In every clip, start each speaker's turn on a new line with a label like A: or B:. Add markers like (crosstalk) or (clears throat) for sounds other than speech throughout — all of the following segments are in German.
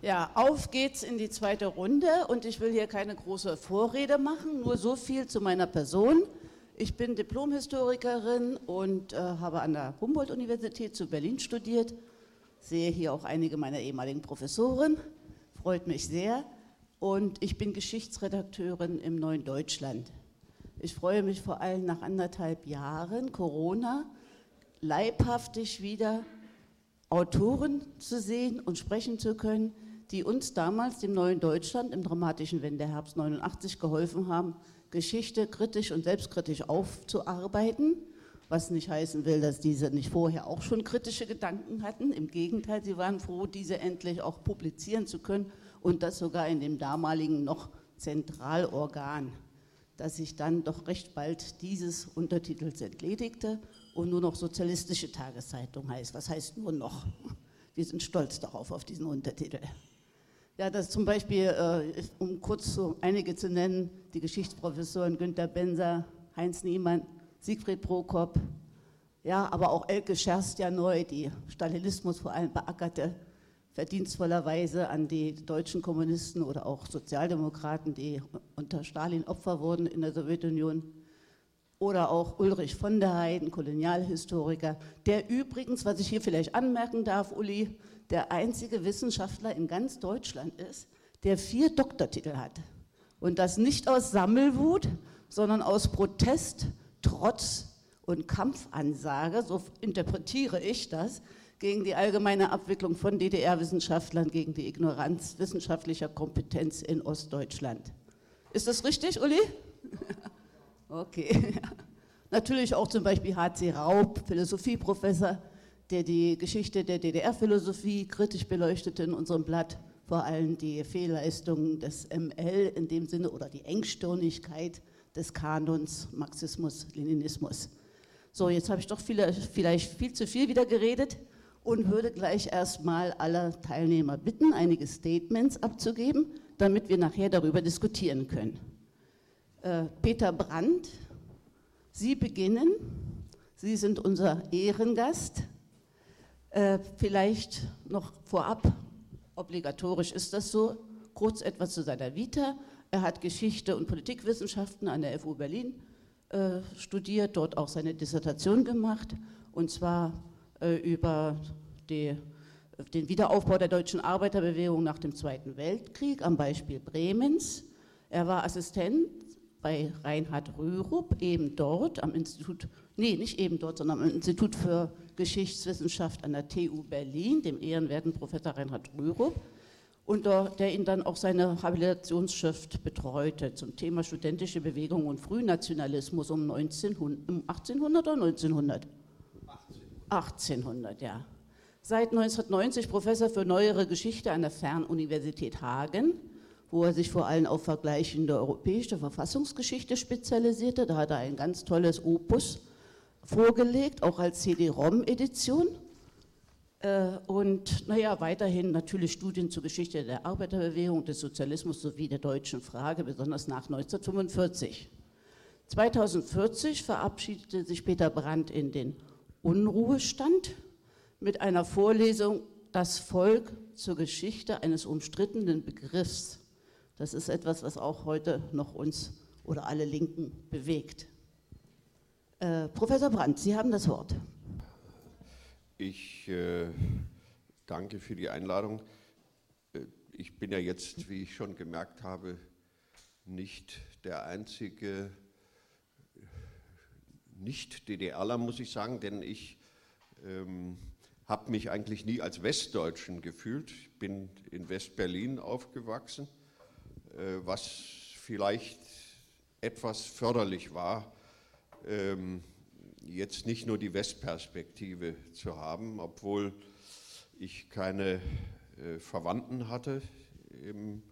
A: Ja, auf geht's in die zweite Runde und ich will hier keine große Vorrede machen, nur so viel zu meiner Person. Ich bin Diplomhistorikerin und äh, habe an der Humboldt-Universität zu Berlin studiert. Sehe hier auch einige meiner ehemaligen Professoren, freut mich sehr. Und ich bin Geschichtsredakteurin im Neuen Deutschland. Ich freue mich vor allem nach anderthalb Jahren Corona leibhaftig wieder Autoren zu sehen und sprechen zu können, die uns damals, dem neuen Deutschland, im dramatischen Wendeherbst 89 geholfen haben, Geschichte kritisch und selbstkritisch aufzuarbeiten, was nicht heißen will, dass diese nicht vorher auch schon kritische Gedanken hatten. Im Gegenteil, sie waren froh, diese endlich auch publizieren zu können und das sogar in dem damaligen noch Zentralorgan, das sich dann doch recht bald dieses Untertitels entledigte und nur noch Sozialistische Tageszeitung heißt. Was heißt nur noch? Wir sind stolz darauf, auf diesen Untertitel. Ja, das zum Beispiel, äh, um kurz so einige zu nennen, die Geschichtsprofessoren Günter Benser, Heinz Niemann, Siegfried Prokop, ja, aber auch Elke Scherstjaneu, die Stalinismus vor allem beackerte, verdienstvollerweise an die deutschen Kommunisten oder auch Sozialdemokraten, die unter Stalin Opfer wurden in der Sowjetunion. Oder auch Ulrich von der Heiden, Kolonialhistoriker, der übrigens, was ich hier vielleicht anmerken darf, Uli, der einzige Wissenschaftler in ganz Deutschland ist, der vier Doktortitel hat. Und das nicht aus Sammelwut, sondern aus Protest, Trotz und Kampfansage, so interpretiere ich das, gegen die allgemeine Abwicklung von DDR-Wissenschaftlern, gegen die Ignoranz wissenschaftlicher Kompetenz in Ostdeutschland. Ist das richtig, Uli? (laughs) okay. (laughs) Natürlich auch zum Beispiel H.C. Raub, Philosophieprofessor, der die Geschichte der DDR-Philosophie kritisch beleuchtete in unserem Blatt, vor allem die Fehlleistungen des ML in dem Sinne oder die Engstirnigkeit des Kanons Marxismus, Leninismus. So, jetzt habe ich doch viele, vielleicht viel zu viel wieder geredet und würde gleich erstmal alle Teilnehmer bitten, einige Statements abzugeben, damit wir nachher darüber diskutieren können. Äh, Peter Brandt, Sie beginnen. Sie sind unser Ehrengast. Äh, vielleicht noch vorab, obligatorisch ist das so, kurz etwas zu seiner Vita. Er hat Geschichte und Politikwissenschaften an der FU Berlin äh, studiert, dort auch seine Dissertation gemacht, und zwar äh, über die, den Wiederaufbau der deutschen Arbeiterbewegung nach dem Zweiten Weltkrieg am Beispiel Bremens. Er war Assistent bei Reinhard Rürup, eben dort am Institut, nee, nicht eben dort, sondern am Institut für Geschichtswissenschaft an der TU Berlin, dem ehrenwerten Professor Reinhard Rürup, und der ihn dann auch seine Habilitationsschrift betreute zum Thema studentische Bewegung und Frühnationalismus um, 1900, um 1800 oder 1900? 1800, ja. Seit 1990 Professor für neuere Geschichte an der Fernuniversität Hagen wo er sich vor allem auf vergleichende europäische Verfassungsgeschichte spezialisierte. Da hat er ein ganz tolles Opus vorgelegt, auch als CD-ROM-Edition. Äh, und naja, weiterhin natürlich Studien zur Geschichte der Arbeiterbewegung, des Sozialismus sowie der deutschen Frage, besonders nach 1945. 2040 verabschiedete sich Peter Brandt in den Unruhestand mit einer Vorlesung Das Volk zur Geschichte eines umstrittenen Begriffs. Das ist etwas, was auch heute noch uns oder alle Linken bewegt. Äh, Professor Brandt, Sie haben das Wort.
B: Ich äh, danke für die Einladung. Äh, ich bin ja jetzt, wie ich schon gemerkt habe, nicht der einzige Nicht-DDRler, muss ich sagen, denn ich ähm, habe mich eigentlich nie als Westdeutschen gefühlt. Ich bin in West-Berlin aufgewachsen äh, was vielleicht etwas förderlich war, jetzt nicht nur die Westperspektive zu haben, obwohl ich keine äh, Verwandten hatte im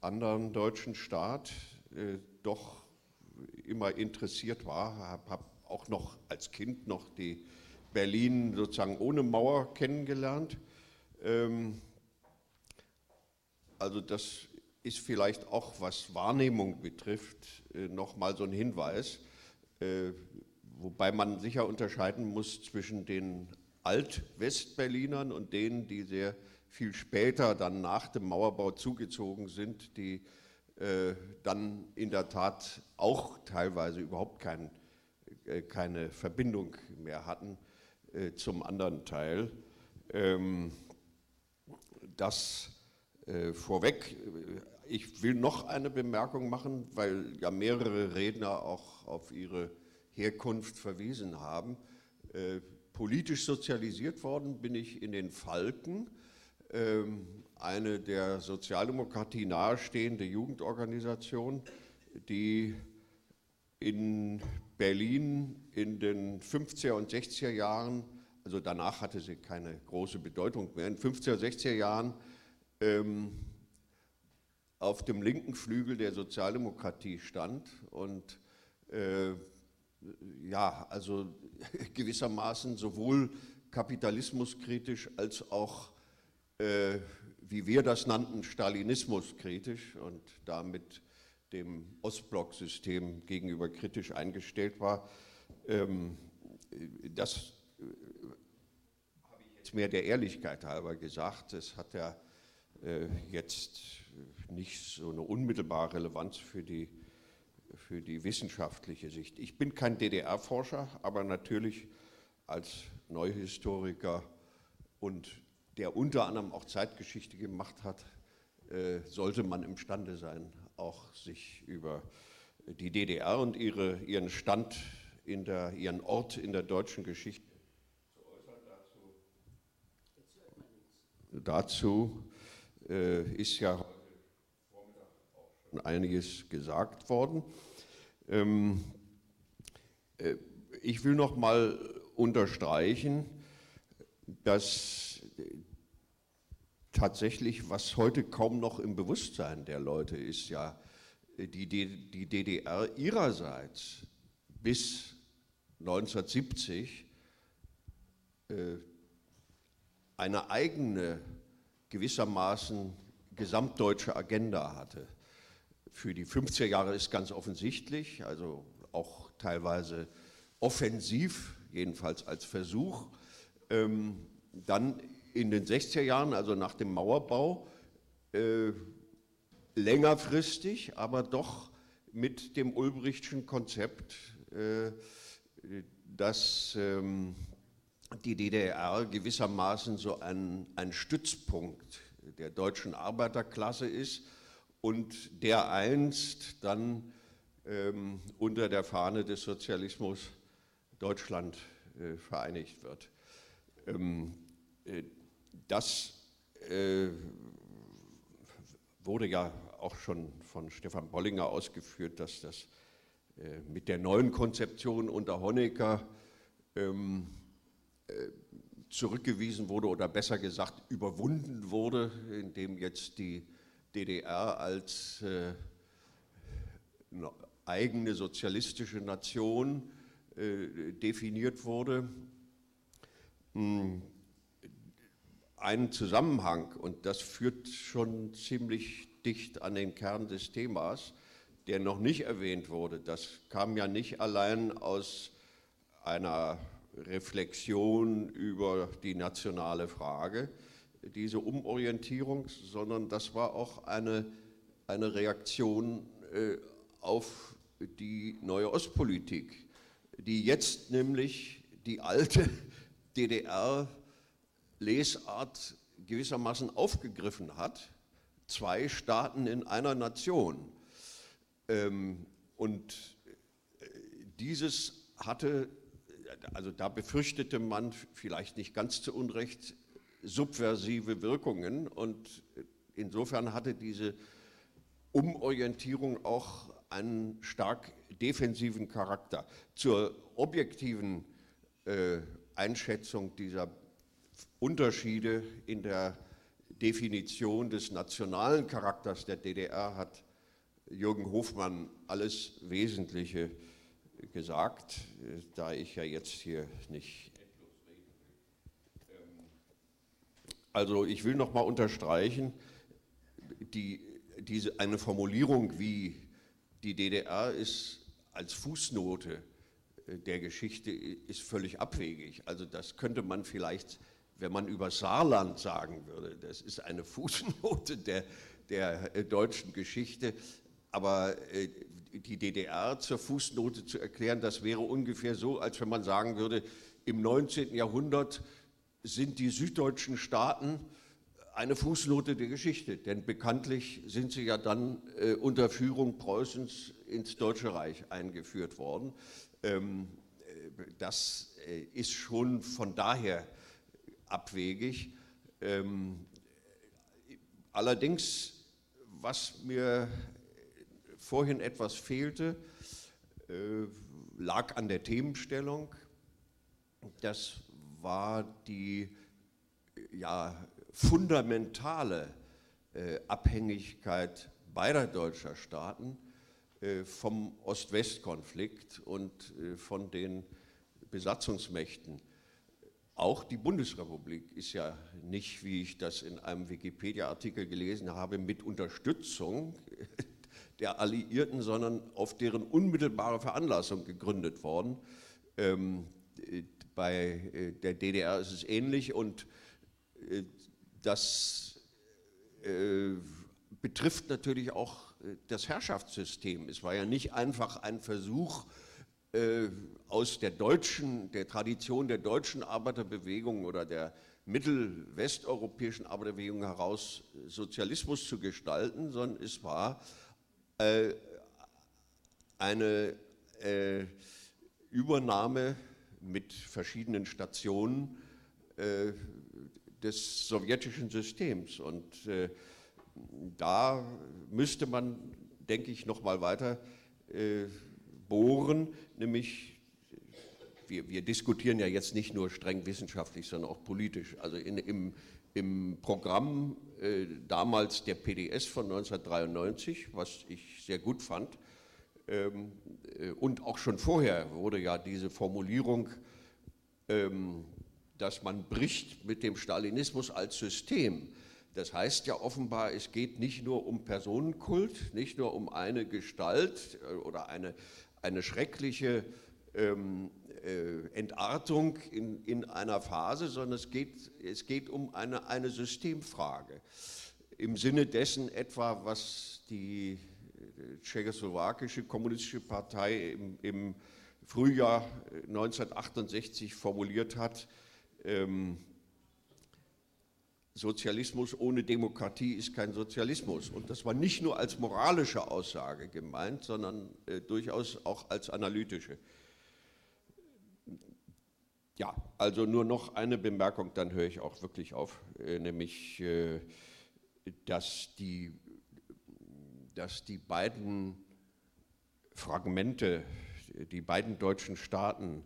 B: anderen deutschen Staat, äh, doch immer interessiert war, habe hab auch noch als Kind noch die Berlin sozusagen ohne Mauer kennengelernt. Ähm, also das ist vielleicht auch, was Wahrnehmung betrifft, äh, nochmal so ein Hinweis, wobei man sicher unterscheiden muss zwischen den Alt-Westberlinern und denen, die sehr viel später, dann nach dem Mauerbau zugezogen sind, die äh, dann in der Tat auch teilweise überhaupt kein, äh, keine Verbindung mehr hatten äh, zum anderen Teil. Ähm, das äh, vorweg. Ich will noch eine Bemerkung machen, weil ja mehrere Redner auch auf ihre Herkunft verwiesen haben. Äh, politisch sozialisiert worden bin ich in den Falken, ähm, eine der Sozialdemokratie nahestehende Jugendorganisation, die in Berlin in den 50er und 60er Jahren, also danach hatte sie keine große Bedeutung mehr, in den 50er und 60er Jahren ähm, auf dem linken Flügel der Sozialdemokratie stand und äh, ja, also (laughs) gewissermaßen sowohl kapitalismuskritisch als auch, äh, wie wir das nannten, stalinismuskritisch und damit dem Ostblock-System gegenüber kritisch eingestellt war. Ähm, das äh, habe ich jetzt mehr der Ehrlichkeit halber gesagt. Das hat ja äh, jetzt nicht so eine unmittelbare Relevanz für die, für die wissenschaftliche Sicht. Ich bin kein DDR-Forscher, aber natürlich als Neuhistoriker und der unter anderem auch Zeitgeschichte gemacht hat, äh, sollte man imstande sein, auch sich über die DDR und ihre, ihren Stand, in der, ihren Ort in der deutschen Geschichte zu äußern. Dazu, dazu äh, ist ja schon einiges gesagt worden. Ähm, äh, ich will noch mal unterstreichen, dass tatsächlich, was heute kaum noch im Bewusstsein der Leute ist, ja, die, die DDR ihrerseits bis 1970 äh, eine eigene gewissermaßen gesamtdeutsche Agenda hatte. Für die 50er Jahre ist ganz offensichtlich, also auch teilweise offensiv, jedenfalls als Versuch. Ähm, dann in den 60er Jahren, also nach dem Mauerbau, äh, längerfristig, aber doch mit dem Ulbrichtschen Konzept, äh, dass ähm, die DDR gewissermaßen so ein, ein Stützpunkt der deutschen Arbeiterklasse ist und der einst dann ähm, unter der Fahne des Sozialismus Deutschland äh, vereinigt wird. Ähm, äh, das äh, wurde ja auch schon von Stefan Bollinger ausgeführt, dass das äh, mit der neuen Konzeption unter Honecker ähm, äh, zurückgewiesen wurde oder besser gesagt überwunden wurde, indem jetzt die DDR als äh, eigene sozialistische Nation äh, definiert wurde. Hm, ein Zusammenhang, und das führt schon ziemlich dicht an den Kern des Themas, der noch nicht erwähnt wurde. Das kam ja nicht allein aus einer Reflexion über die nationale Frage, diese Umorientierung, sondern das war auch eine, eine Reaktion äh, auf die neue Ostpolitik, die jetzt nämlich die alte (laughs) DDR-Lesart gewissermaßen aufgegriffen hat, zwei Staaten in einer Nation. Ähm, und äh, dieses hatte also da befürchtete man vielleicht nicht ganz zu Unrecht subversive Wirkungen und insofern hatte diese Umorientierung auch einen stark defensiven Charakter. Zur objektiven äh, Einschätzung dieser Unterschiede in der Definition des nationalen Charakters der DDR hat Jürgen Hofmann alles Wesentliche gesagt, da ich ja jetzt hier nicht endlos reden will. Ähm, also ich will noch mal unterstreichen, die, diese, eine Formulierung wie die DDR ist als Fußnote äh, der Geschichte ist völlig abwegig. Also das könnte man vielleicht wenn man über Saarland sagen würde, das ist eine (laughs) Fußnote der, der äh, deutschen Geschichte, aber äh, die DDR zur Fußnote zu erklären, das wäre ungefähr so, als wenn man sagen würde, im 19. Jahrhundert sind die süddeutschen Staaten eine Fußnote der Geschichte, denn bekanntlich sind sie ja dann äh, unter Führung Preußens ins Deutsche Reich eingeführt worden. Ähm, äh, das äh, ist schon von daher abwegig. Ähm, allerdings, was mir vorhin etwas fehlte, äh, lag an der Themenstellung. Das war die ja, fundamentale äh, Abhängigkeit beider deutscher Staaten äh, vom Ost-West-Konflikt und äh, von den Besatzungsmächten. Auch die Bundesrepublik ist ja nicht, wie ich das in einem Wikipedia-Artikel gelesen habe, mit Unterstützung (laughs) der Alliierten, sondern auf deren unmittelbare Veranlassung gegründet worden. Ähm, bei der DDR ist es ähnlich und das äh, betrifft natürlich auch äh, das Herrschaftssystem. Es war ja nicht einfach ein Versuch, äh, aus der deutschen, der Tradition der deutschen Arbeiterbewegung oder der mittelwesteuropäischen Arbeiterbewegung heraus Sozialismus zu gestalten, sondern es war äh, eine äh, Übernahme mit verschiedenen Stationen äh, des sowjetischen Systems. Und äh, da müsste man, denke ich, noch mal weiter äh, bohren, nämlich wir, wir, diskutieren ja jetzt nicht nur streng wissenschaftlich, sondern auch politisch. Also in, im, im Programm äh, damals der PDS von 1993, was ich sehr gut fand, ähm, äh, und auch schon vorher wurde ja diese Formulierung ähm, dass man bricht mit dem Stalinismus als System. Das heißt ja offenbar, es geht nicht nur um Personenkult, nicht nur um eine Gestalt äh, oder eine, eine schreckliche ähm, äh, Entartung in, in einer Phase, sondern es geht, es geht um eine, eine Systemfrage. Im Sinne dessen etwa, was die tschechoslowakische kommunistische Partei im, im Frühjahr 1968 äh, formuliert hat, ähm, Sozialismus ohne Demokratie ist kein Sozialismus. Und das war nicht nur als moralische Aussage gemeint, sondern äh, durchaus auch als analytische. Ja, also nur noch eine Bemerkung, dann höre ich auch wirklich auf, äh, nämlich, äh, dass, die, dass die beiden Fragmente, die beiden deutschen Staaten,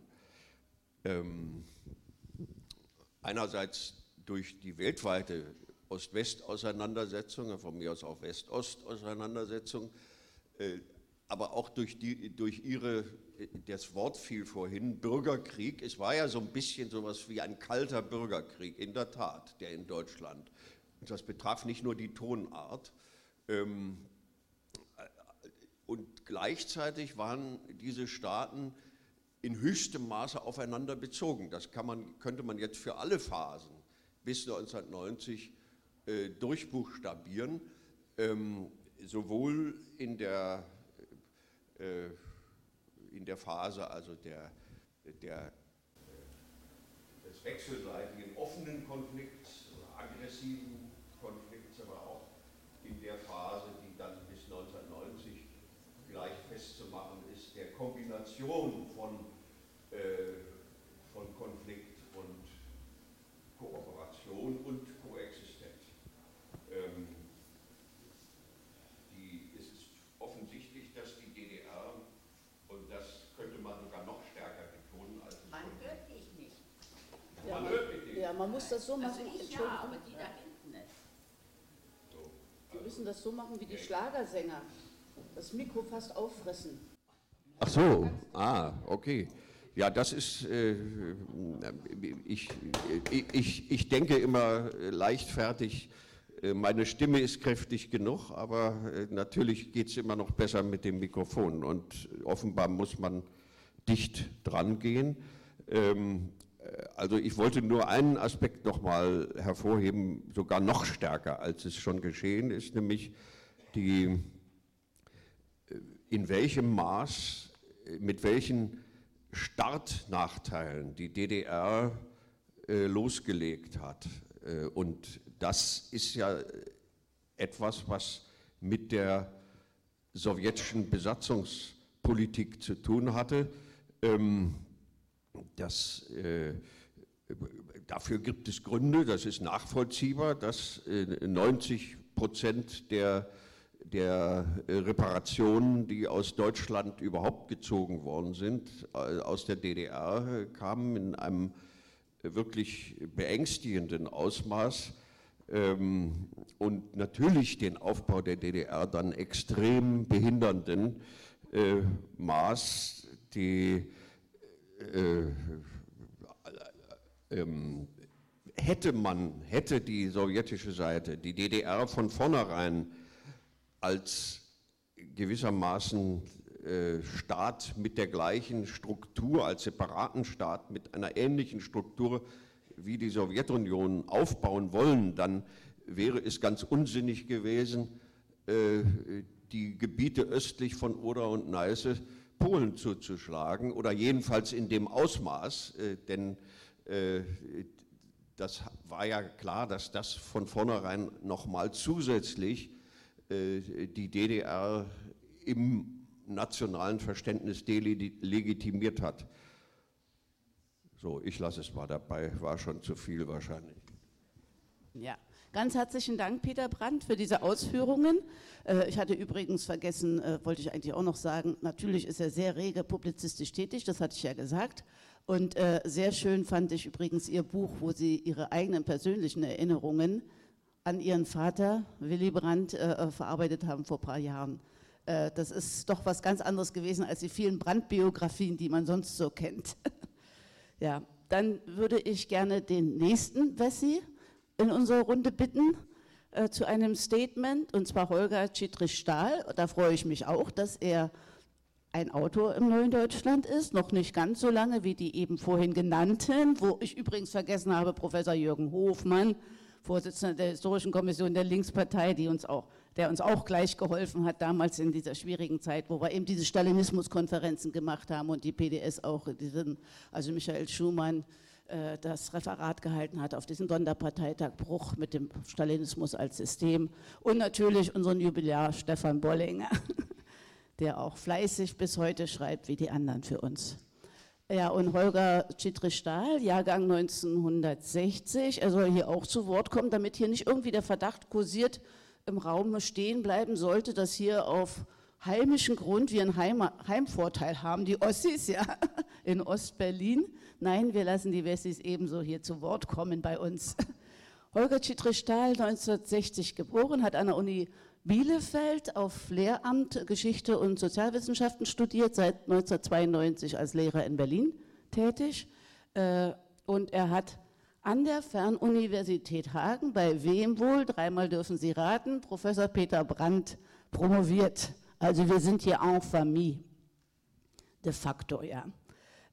B: ähm, einerseits durch die weltweite Ost-West-Auseinandersetzung, von mir aus auch West-Ost-Auseinandersetzung, äh, aber auch durch, die, durch ihre, das Wort fiel vorhin, Bürgerkrieg. Es war ja so ein bisschen so etwas wie ein kalter Bürgerkrieg, in der Tat, der in Deutschland. Und das betraf nicht nur die Tonart. Ähm, und gleichzeitig waren diese Staaten in höchstem Maße aufeinander bezogen. Das man, könnte man jetzt für alle Phasen bis 1990 äh, durchbuchstabieren, ähm, sowohl in der, äh, in der Phase also der, der, des wechselseitigen offenen Konflikts, aggressiven Konflikts, aber auch in der Phase, die dann bis 1990 gleich festzumachen ist, der Kombination von äh, von Konflikt und Kooperation und Koexistenz. Ähm, die, es ist offensichtlich, dass die DDR, und das könnte man sogar noch stärker betonen, als
C: Man hört dich nicht.
A: Ja, man, hört mich nicht. Ja, man muss das so machen.
C: Also ich ja, aber die da hinten nicht.
A: So, also. Wir müssen das so machen wie die Schlagersänger. Das Mikro fast auffressen.
B: Ach so, ah, okay. Ja, das ist, äh, ich, ich, ich denke immer leichtfertig, äh, meine Stimme ist kräftig genug, aber äh, natürlich geht es immer noch besser mit dem Mikrofon und offenbar muss man dicht dran gehen. Ähm, also ich wollte nur einen Aspekt nochmal hervorheben, sogar noch stärker, als es schon geschehen ist, nämlich die, äh, in welchem Maß, mit welchen Startnachteilen die DDR äh, losgelegt hat. Äh, und das ist ja etwas, was mit der sowjetischen Besatzungspolitik zu tun hatte. Ähm, das, äh, dafür gibt es Gründe, das ist nachvollziehbar, dass 90 Prozent der, der Reparationen, die aus Deutschland überhaupt gezogen worden sind, aus der DDR, kamen in einem wirklich beängstigenden Ausmaß ähm, und natürlich den Aufbau der DDR dann extrem behindernden äh, Maß, die äh, ähm, hätte man, hätte die sowjetische Seite die DDR von vornherein als gewissermaßen äh, Staat mit der gleichen Struktur, als separaten Staat mit einer ähnlichen Struktur wie die Sowjetunion aufbauen wollen, dann wäre es ganz unsinnig gewesen, äh, die Gebiete östlich von Oder und Neiße Polen zuzuschlagen oder jedenfalls in dem Ausmaß, äh, denn das war ja klar, dass das von vornherein nochmal zusätzlich die DDR im nationalen Verständnis delegitimiert hat. So, ich lasse es mal dabei, war schon zu viel wahrscheinlich.
A: Ja, ganz herzlichen Dank, Peter Brandt, für diese Ausführungen. Äh, ich hatte übrigens vergessen, äh, wollte ich eigentlich auch noch sagen, natürlich ist er sehr rege publizistisch tätig, das hatte ich ja gesagt. Und äh, sehr schön fand ich übrigens Ihr Buch, wo Sie Ihre eigenen persönlichen Erinnerungen an Ihren Vater Willy Brandt verarbeitet haben vor ein paar Jahren. Äh, das ist doch was ganz anderes gewesen als die vielen Brandbiografien, die man sonst so kennt. (laughs) ja, dann würde ich gerne den nächsten Wessi in unserer Runde bitten äh, zu einem Statement, und zwar Holger Chitris-Stahl. Da freue ich mich auch, dass er ein Autor im Neuen Deutschland ist, noch nicht ganz so lange wie die eben vorhin genannten, wo ich übrigens vergessen habe, Professor Jürgen Hofmann, Vorsitzender der Historischen Kommission der Linkspartei, die uns auch der uns auch gleich geholfen hat, damals in dieser schwierigen Zeit, wo wir eben diese Stalinismus-Konferenzen gemacht haben und die PDS auch, diesen, also Michael Schumann, äh, das Referat gehalten hat auf diesen Sonderparteitag Bruch mit dem Stalinismus als System und natürlich unseren Jubilar Stefan Bollinger, (laughs) der auch fleißig bis heute schreibt wie die anderen für uns. Ja, und Holger Chitri-Stahl, Jahrgang 1960, er soll hier auch zu Wort kommen, damit hier nicht irgendwie der Verdacht kursiert, im Raum stehen bleiben sollte, dass hier auf heimischen Grund wir einen Heim Heimvorteil haben, die Ossis ja, (laughs) in Ostberlin. Nein, wir lassen die Wessis ebenso hier zu Wort kommen bei uns. Holger Chitri-Stahl, 1960 geboren, hat an der Uni Bielefeld auf Lehramt Geschichte und Sozialwissenschaften studiert, seit 1992 als Lehrer in Berlin tätig. Äh, und er hat an der Fernuniversität Hagen, bei wem wohl, dreimal dürfen Sie raten, Professor Peter Brandt promoviert. Also wir sind hier en famille, de facto, ja.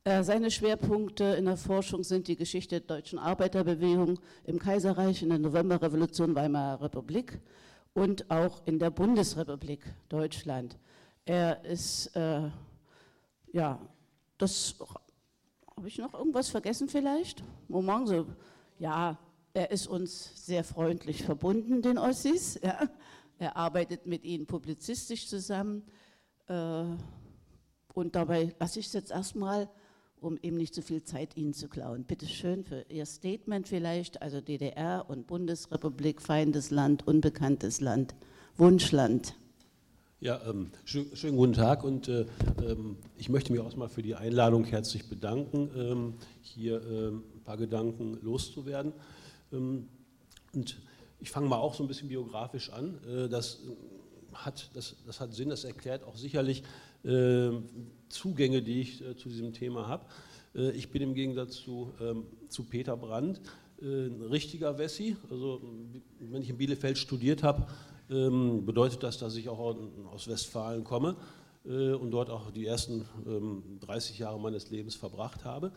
A: Äh, seine Schwerpunkte in der Forschung sind die Geschichte der deutschen Arbeiterbewegung im Kaiserreich, in der Novemberrevolution Weimarer Republik und auch in der Bundesrepublik Deutschland. Er ist, äh, ja, das habe ich noch irgendwas vergessen vielleicht? Moment, so, ja, er ist uns sehr freundlich verbunden, den Ossis. Ja. Er arbeitet mit ihnen publizistisch zusammen. Äh, und dabei lasse ich es jetzt erstmal, um eben nicht zu viel Zeit Ihnen zu klauen. Bitte schön für Ihr Statement vielleicht, also DDR und Bundesrepublik, Feindesland, unbekanntes Land, Wunschland.
D: Ja, ähm, schön, schönen guten Tag und äh, ähm, ich möchte mich auch mal für die Einladung herzlich bedanken, ähm, hier ähm, ein paar Gedanken loszuwerden. Ähm, und ich fange mal auch so ein bisschen biografisch an. Äh, das, hat, das, das hat Sinn, das erklärt auch sicherlich äh, Zugänge, die ich äh, zu diesem Thema habe. Äh, ich bin im Gegensatz zu, ähm, zu Peter Brandt äh, ein richtiger Wessi. Also wenn ich in Bielefeld studiert habe, ähm, bedeutet das, dass ich auch aus Westfalen komme. und dort auch die ersten 30 ähm, Jahre meines Lebens verbracht habe.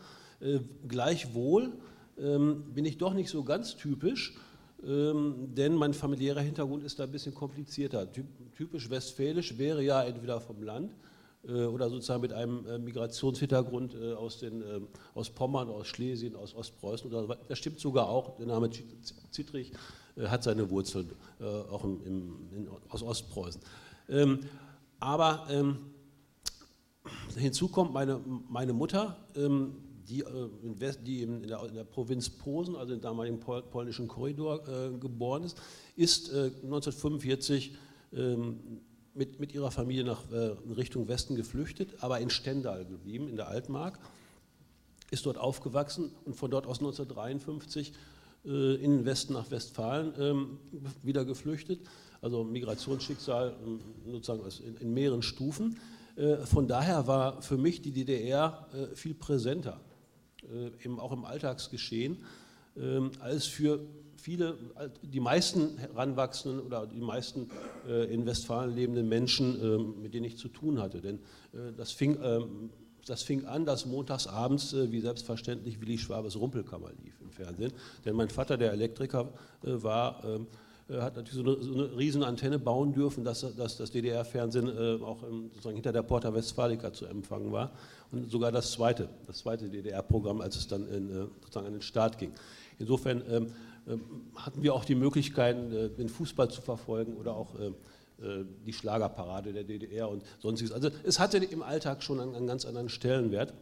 D: Gleichwohl bin ich doch nicht so ganz typisch, denn mein familiärer Hintergrund ist da ein bisschen komplizierter. Typisch westfälisch wäre ja entweder vom Land oder sozusagen mit einem Migrationshintergrund aus, den, aus Pommern, aus Schlesien, aus Ostpreußen. Oder, das stimmt sogar auch, der Name Zittrich hat seine Wurzeln auch im, im, aus Ostpreußen. Aber ähm, hinzu kommt meine, meine Mutter, ähm, die, äh, in, West, die in, der, in, der, Provinz Posen, also im damaligen pol polnischen Korridor, äh, geboren ist, ist äh, 1945 ähm, mit, mit ihrer Familie nach äh, Richtung Westen geflüchtet, aber in Stendal geblieben, in der Altmark, ist dort aufgewachsen und von dort aus 1953 äh, in den Westen nach Westfalen ähm, wieder geflüchtet also Migrationsschicksal ähm, sozusagen in, mehreren Stufen. Äh, von daher war für mich die DDR äh, viel präsenter, äh, auch im Alltagsgeschehen, ähm, als für viele, die meisten heranwachsenden oder die meisten in Westfalen lebenden Menschen, ähm, mit denen ich zu tun hatte. Denn das fing, das fing an, dass montags abends, wie selbstverständlich, Willi Schwabes Rumpelkammer lief im Fernsehen. Denn mein Vater, der Elektriker war, äh, hat natürlich so eine, so eine riesen Antenne bauen dürfen, dass, dass das DDR-Fernsehen äh, auch im, sozusagen hinter der Porta Westfalica zu empfangen war. Und sogar das zweite, das zweite DDR-Programm, als es dann in, äh, sozusagen an den Start ging. Insofern ähm, ähm, hatten wir auch die Möglichkeiten, äh, den Fußball zu verfolgen oder auch äh, äh, die Schlagerparade der DDR und sonstiges. Also es hatte im Alltag schon einen, ganz anderen Stellenwert.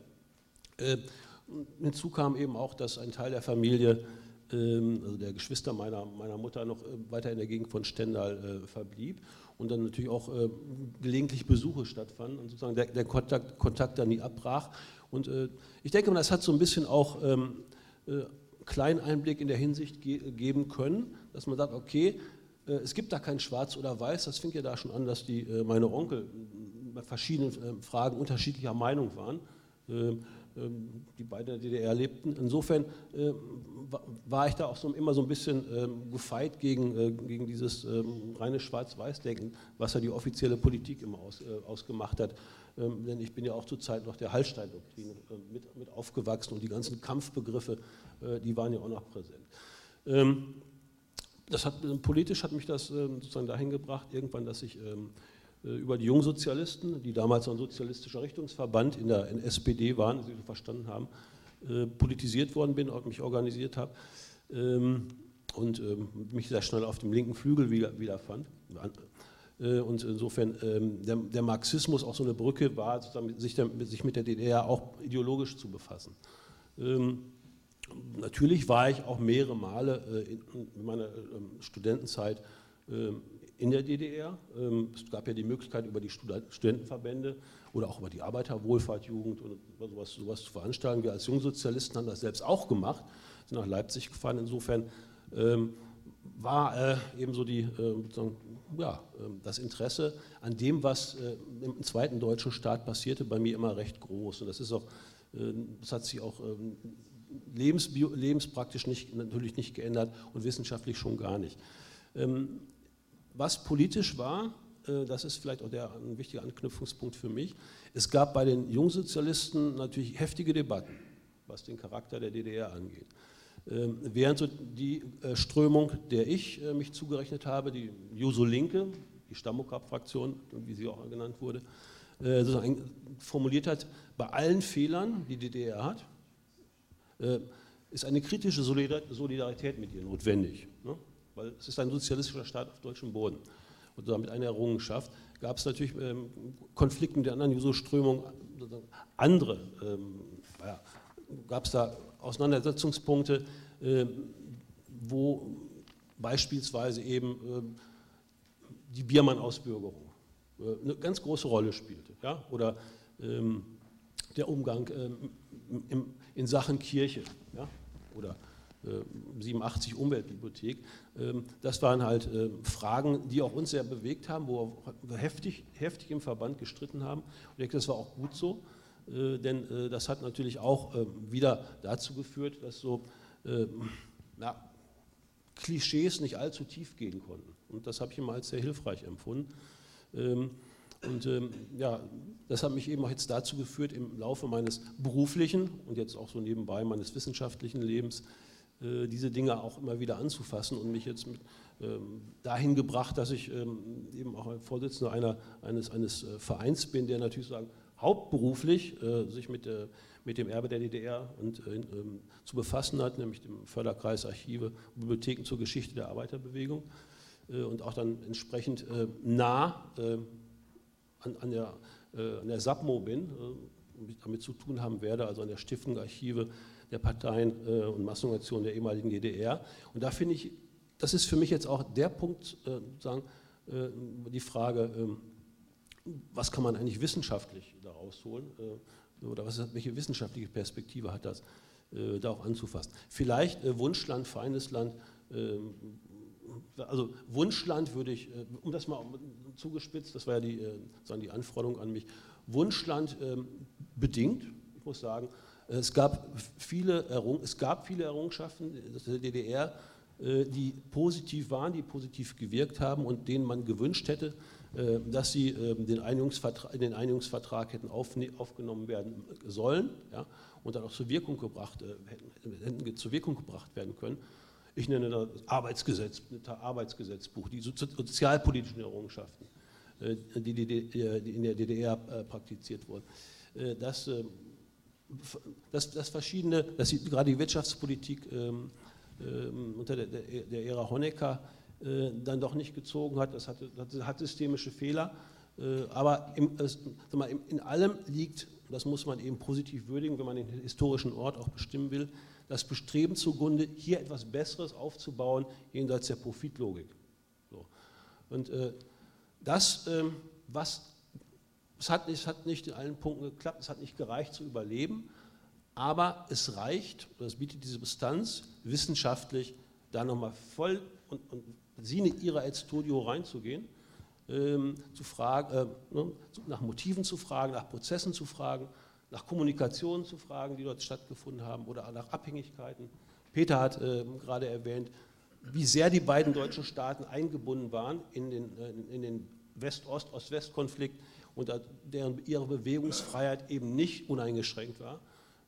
D: hinzu kam eben auch, dass ein Teil der Familie ähm, also der Geschwister meiner, meiner Mutter noch äh, weiter in der Gegend von Stendal äh, verblieb und dann natürlich auch äh, gelegentlich Besuche stattfanden und sozusagen der, der Kontakt, Kontakt dann nie abbrach. Und äh, ich denke das hat so ein bisschen auch ähm, äh, kleinen Einblick in der Hinsicht ge geben können, dass man sagt, okay, äh, es gibt da kein Schwarz oder Weiß, das fing ja da schon an, dass die, meine Onkel bei verschiedenen Fragen unterschiedlicher Meinung waren. Ähm, die beide in der DDR lebten. Insofern äh, war ich da auch so, immer so ein bisschen ähm, gefeit gegen, äh, gegen dieses ähm, reine Schwarz-Weiß-Denken, was ja die offizielle Politik immer aus, äh, ausgemacht hat. denn ich bin ja auch zur Zeit noch der Hallstein-Doktrin mit, mit, aufgewachsen und die ganzen Kampfbegriffe, die waren ja auch noch präsent. das hat, politisch hat mich das sozusagen dahin gebracht, irgendwann, dass ich äh, über die Jungsozialisten, die damals ein sozialistischer Richtungsverband in der in SPD waren, Sie verstanden haben, äh, politisiert worden bin und mich organisiert habe ähm, und ähm, mich sehr schnell auf dem linken Flügel wiederfand. Äh, und insofern ähm, der, Marxismus auch so eine Brücke war, sich, sich, mit der DDR auch ideologisch zu befassen. Natürlich war ich auch mehrere Male in meiner Studentenzeit in der DDR. Ähm, es gab ja die Möglichkeit, über die Studentenverbände oder auch über die Arbeiterwohlfahrtjugend und sowas, sowas zu veranstalten. Wir als Jungsozialisten haben das selbst auch gemacht, sind nach Leipzig gefahren. Insofern ähm, war äh, eben so die, äh, ja, äh, das Interesse an dem, was äh, im zweiten deutschen Staat passierte, bei mir immer recht groß. Und das ist auch, äh, das hat sich auch ähm, lebens, lebenspraktisch nicht, natürlich nicht geändert und wissenschaftlich schon gar nicht. Ähm, was politisch war, äh, das ist vielleicht auch der, ein wichtiger Anknüpfungspunkt für mich, es gab bei den Jungsozialisten natürlich heftige Debatten, was den Charakter der DDR angeht. Ähm, während so die äh, Strömung, der ich äh, mich zugerechnet habe, die Juso Linke, die Stammokap-Fraktion, wie sie auch genannt wurde, formuliert hat, bei allen Fehlern, die die DDR hat, ist eine kritische Solidarität mit ihr notwendig. Ne? weil es ist ein sozialistischer Staat auf deutschem Boden. Und damit eine Errungenschaft gab es natürlich ähm, Konflikte mit der anderen Juso-Strömung, andere, ähm, ja, gab es da Auseinandersetzungspunkte, äh, wo beispielsweise eben äh, die Biermann-Ausbürgerung äh, eine ganz große Rolle spielte. Ja? Oder ähm, der Umgang ähm, im, in Sachen Kirche ja? oder 87 äh, Umweltbibliothek. Ähm, das waren halt äh, Fragen, die auch uns sehr bewegt haben, wo wir heftig, heftig im Verband gestritten haben. Und ich denke, das war auch gut so, äh, denn das hat natürlich auch wieder dazu geführt, dass so na, Klischees nicht allzu tief gehen konnten. Und das habe ich immer als sehr hilfreich empfunden. Und ähm, ja, das hat mich eben auch jetzt dazu geführt, im Laufe meines beruflichen und jetzt auch so nebenbei meines wissenschaftlichen Lebens äh, diese Dinge auch immer wieder anzufassen und mich jetzt mit, ähm, dahin gebracht, dass ich ähm, eben auch Vorsitzender einer, eines, eines äh, Vereins bin, der natürlich sagen, hauptberuflich äh, sich mit, äh, mit dem Erbe der DDR und, äh, ähm, zu befassen hat, nämlich dem Förderkreis Archive, Bibliotheken zur Geschichte der Arbeiterbewegung äh, und auch dann entsprechend nah an, an, der, an der SAPMO bin, damit zu tun haben werde, also an der Stiftung Archive der Parteien und Massenorganisationen der ehemaligen DDR. Und da finde ich das ist für mich jetzt auch der Punkt, äh, sagen, äh, die Frage, äh, was kann man eigentlich wissenschaftlich daraus holen äh, oder was, welche wissenschaftliche Perspektive hat das, äh, da auch anzufassen. Vielleicht äh, Wunschland, Feindesland, also Wunschland würde ich, um das mal zugespitzt, das war ja die, sagen die Anforderung an mich, Wunschland ähm, bedingt, ich muss sagen, es gab viele, Errung, es gab viele Errungenschaften der DDR, äh, die positiv waren, die positiv gewirkt haben und denen man gewünscht hätte, äh, dass sie ähm, den Einigungsvertrag, in den Einigungsvertrag hätten aufgenommen werden sollen ja, und dann auch zur Wirkung, gebracht, äh, hätten, zur Wirkung gebracht werden können. Ich nenne das Arbeitsgesetz, Arbeitsgesetzbuch, die sozialpolitischen Errungenschaften, die, in der DDR praktiziert wurden. Dass, dass, dass verschiedene, dass gerade die Wirtschaftspolitik ähm, ähm, unter der, der, Ära Honecker äh, dann doch nicht gezogen hat. Das, hatte, das hat systemische Fehler. Äh, aber im, in allem liegt, das muss man eben positiv würdigen, wenn man den historischen Ort auch bestimmen will, das Bestreben zugrunde, hier etwas Besseres aufzubauen, jenseits der Profitlogik. So. Und äh, das, ähm, was, es hat, es hat nicht in allen Punkten geklappt, es hat nicht gereicht zu überleben, aber es reicht, das bietet diese Substanz, wissenschaftlich da nochmal voll und, und Sine ihrer et Studio reinzugehen, ähm, zu fragen, äh, ne, nach Motiven zu fragen, nach Prozessen zu fragen, nach Kommunikationen zu fragen, die dort stattgefunden haben oder nach Abhängigkeiten. Peter hat äh, gerade erwähnt, wie sehr die beiden deutschen Staaten eingebunden waren in den, äh, in den West-Ost-Ost-West-Konflikt und deren ihre Bewegungsfreiheit eben nicht uneingeschränkt war.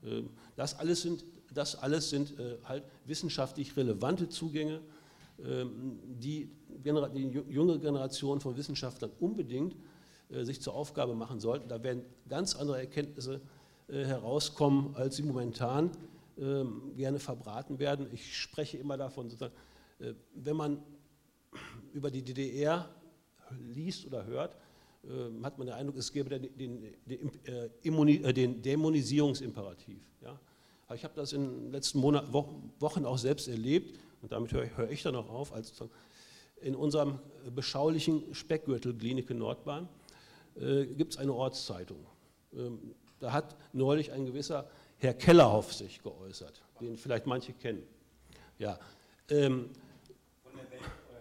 D: Ähm, das alles sind, das alles sind äh, halt wissenschaftlich relevante Zugänge, ähm, die die junge Generation von Wissenschaftlern unbedingt sich zur Aufgabe machen sollten. Da werden ganz andere Erkenntnisse äh, herauskommen, als sie momentan ähm, gerne verbraten werden. Ich spreche immer davon, wenn man über die DDR liest oder hört, äh, hat man den Eindruck, es gäbe den, den, den, äh, äh, Dämonisierungsimperativ. Ja? ich habe das in den letzten Monaten, Wochen auch selbst erlebt und damit höre, höre ich dann auch auf, als in unserem beschaulichen Speckgürtel Klinike Nordbahn äh, gibt es eine Ortszeitung. Ähm, da hat neulich ein gewisser Herr Kellerhoff sich geäußert, den vielleicht manche kennen. Ja, ähm,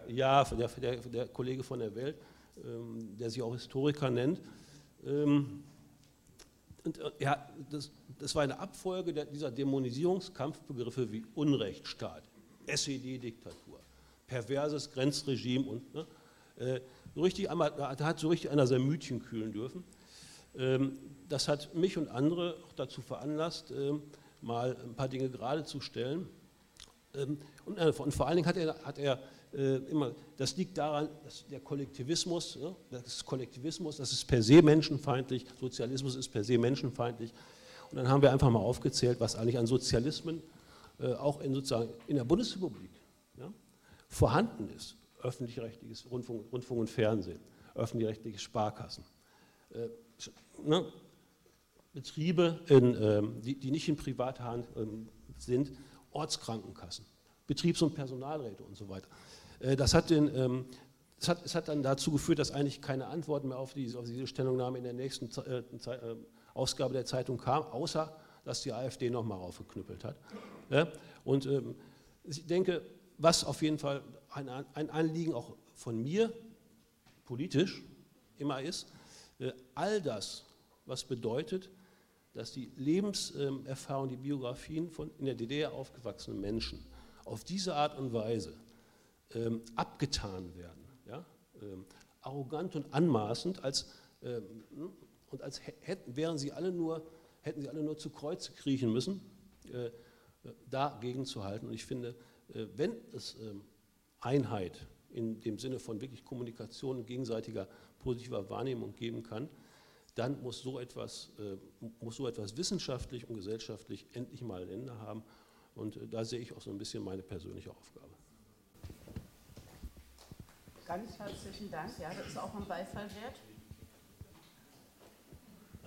D: ja der, der, der Kollege von der Welt. Ähm, der sich auch Historiker nennt. Ähm, und äh, ja, das, das war eine Abfolge der, dieser Dämonisierungskampfbegriffe wie Unrechtsstaat, SED-Diktatur, perverses Grenzregime und ne, äh, so richtig einmal, da hat so richtig einer sein Mütchen kühlen dürfen. Ähm, das hat mich und andere auch dazu veranlasst, mal ein paar Dinge gerade zu stellen. und, äh, und, vor allen Dingen hat er, hat er äh, immer, das liegt daran, dass der Kollektivismus, ne, das ist Kollektivismus, das ist per se menschenfeindlich, Sozialismus ist per se menschenfeindlich. Und dann haben wir einfach mal aufgezählt, was eigentlich an Sozialismen äh, auch in, sozusagen in der Bundesrepublik ja, vorhanden ist. Öffentlich-rechtliches Rundfunk, Rundfunk, und Fernsehen, öffentlich-rechtliche Sparkassen. Äh, ne, Betriebe, in, ähm, die, die, nicht in privater Hand ähm, sind, Ortskrankenkassen, Betriebs- und Personalräte und so weiter. Äh, das hat, den, ähm, das hat, es hat dann dazu geführt, dass eigentlich keine Antworten mehr auf diese, auf diese Stellungnahme in der nächsten äh, äh, Ausgabe der Zeitung kam, außer dass die AfD nochmal raufgeknüppelt hat. Und ähm, ich denke, was auf jeden Fall ein Anliegen auch von mir politisch immer ist, all das, was bedeutet, dass die Lebenserfahrung, die Biografien von in der DDR aufgewachsenen Menschen auf diese Art und Weise ähm, abgetan werden. Ja? Ähm, arrogant und anmaßend als Ähm, und als hätten, wären sie alle nur, hätten sie alle nur zu Kreuze kriechen müssen, äh, dagegen zu halten. Und ich finde, äh, wenn es ähm, Einheit in dem Sinne von wirklich Kommunikation und gegenseitiger positiver Wahrnehmung geben kann, dann muss so etwas, äh, muss so etwas wissenschaftlich und gesellschaftlich endlich mal ein Ende haben. Und äh, da sehe ich auch so ein bisschen meine persönliche Aufgabe.
A: Ganz herzlichen Dank. Ja, das ist auch ein Beifall wert.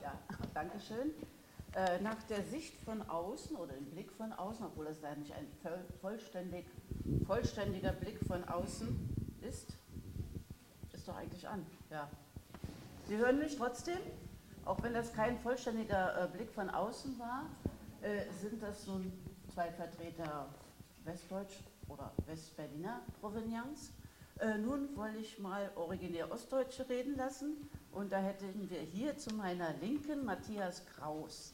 A: Ja, danke schön. Äh, nach der Sicht von außen oder dem Blick von außen, obwohl das leider nicht ein vollständig, vollständiger Blick von außen ist, ist doch eigentlich an. Ja. Sie hören mich trotzdem, auch wenn das kein vollständiger äh, Blick von außen war, äh, sind das nun zwei Vertreter Westdeutsch oder Westberliner Provenienz. Äh, nun wollte ich mal originär Ostdeutsche reden lassen und da hätten wir hier zu meiner Linken Matthias Kraus.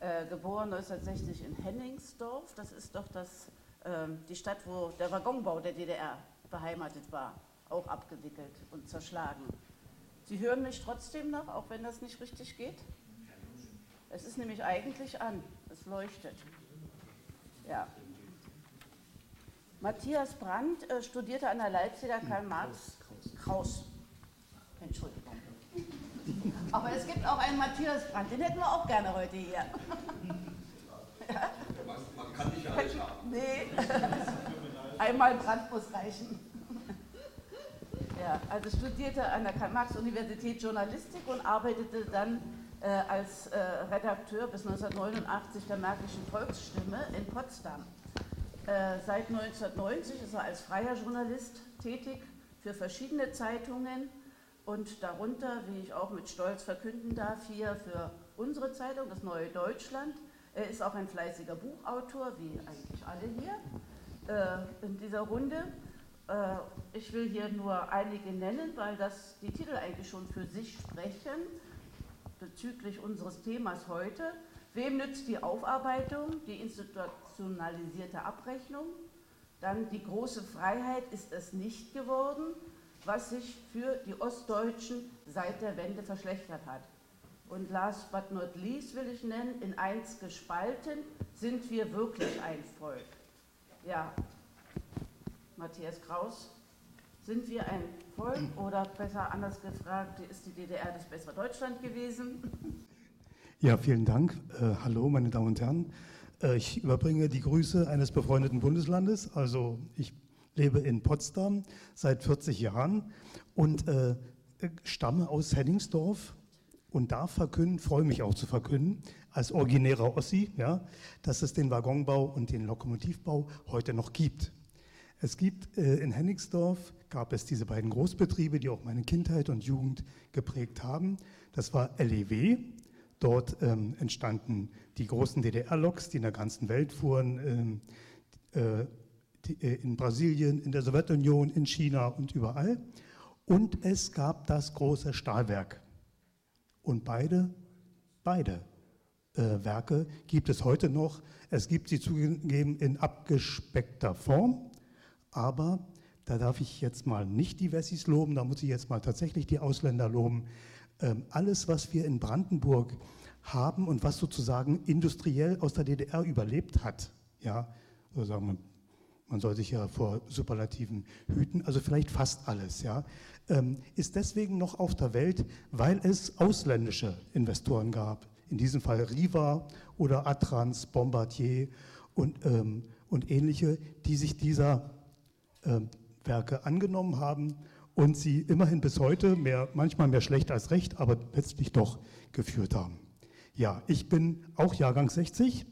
A: Äh, geboren 1960 in Henningsdorf. Das ist doch das, äh, die Stadt, wo der Waggonbau der DDR beheimatet war, auch abgewickelt und zerschlagen. Sie hören mich trotzdem noch, auch wenn das nicht richtig geht? Es ist nämlich eigentlich an, es leuchtet. Ja. Matthias Brandt äh, studierte an der Leipziger Karl Marx Kraus. Entschuldigung. Aber es gibt auch einen Matthias Brandt, den hätten wir auch gerne heute hier. ja?
B: Man kann nicht alles haben.
A: Nee, einmal Brandt muss reichen. Ja, also studierte an der Karl-Marx-Universität Journalistik und arbeitete dann äh, als äh, Redakteur bis 1989 der Märkischen Volksstimme in Potsdam. Äh, seit 1990 ist er als freier Journalist tätig für verschiedene Zeitungen und darunter, wie ich auch mit Stolz verkünden darf, hier für unsere Zeitung, das Neue Deutschland. Er ist auch ein fleißiger Buchautor, wie eigentlich alle hier äh, in dieser Runde. Äh, ich will hier nur einige nennen, weil das die Titel eigentlich schon für sich sprechen bezüglich unseres Themas heute. Wem nützt die Aufarbeitung, die institutionalisierte Abrechnung? Dann die große Freiheit ist es nicht geworden was sich für die Ostdeutschen seit der Wende verschlechtert hat. Und last but not least will ich nennen, in eins gespalten sind wir wirklich ein Volk. Ja, Matthias Kraus, sind wir ein Volk oder besser anders gefragt, ist die DDR das bessere Deutschland gewesen?
E: Ja, vielen Dank. Äh, hallo, meine Damen und Herren. Äh, ich überbringe die Grüße eines befreundeten Bundeslandes. Also ich lebe in Potsdam seit 40 Jahren und äh, stamme aus Henningsdorf und darf verkünden, freue mich auch zu verkünden, als originärer Ossi, ja, dass es den Waggonbau und den Lokomotivbau heute noch gibt. Es gibt äh, in Henningsdorf gab es diese beiden Großbetriebe, die auch meine Kindheit und Jugend geprägt haben. Das war LEW. Dort ähm, entstanden die großen DDR-Loks, die in der ganzen Welt fuhren. Ähm, äh, äh, in Brasilien, in der Sowjetunion, in China und überall. Und es gab das große Stahlwerk. Und beide, beide äh, Werke gibt es heute noch. Es gibt sie zugegeben in abgespeckter Form, aber da darf ich jetzt mal nicht die Wessis loben, da muss ich jetzt mal tatsächlich die Ausländer loben. Ähm, alles, was wir in Brandenburg haben und was sozusagen industriell aus der DDR überlebt hat, ja, so sagen wir man soll sich ja vor Superlativen hüten, also vielleicht fast alles, ja, ähm, ist deswegen noch auf der Welt, weil es ausländische Investoren gab. In diesem Fall Riva oder Atrans, Bombardier und, ähm, und ähnliche, die sich dieser ähm, Werke angenommen haben und sie immerhin bis heute, mehr, manchmal mehr schlecht als recht, aber letztlich doch geführt haben. Ja, ich bin auch Jahrgang 60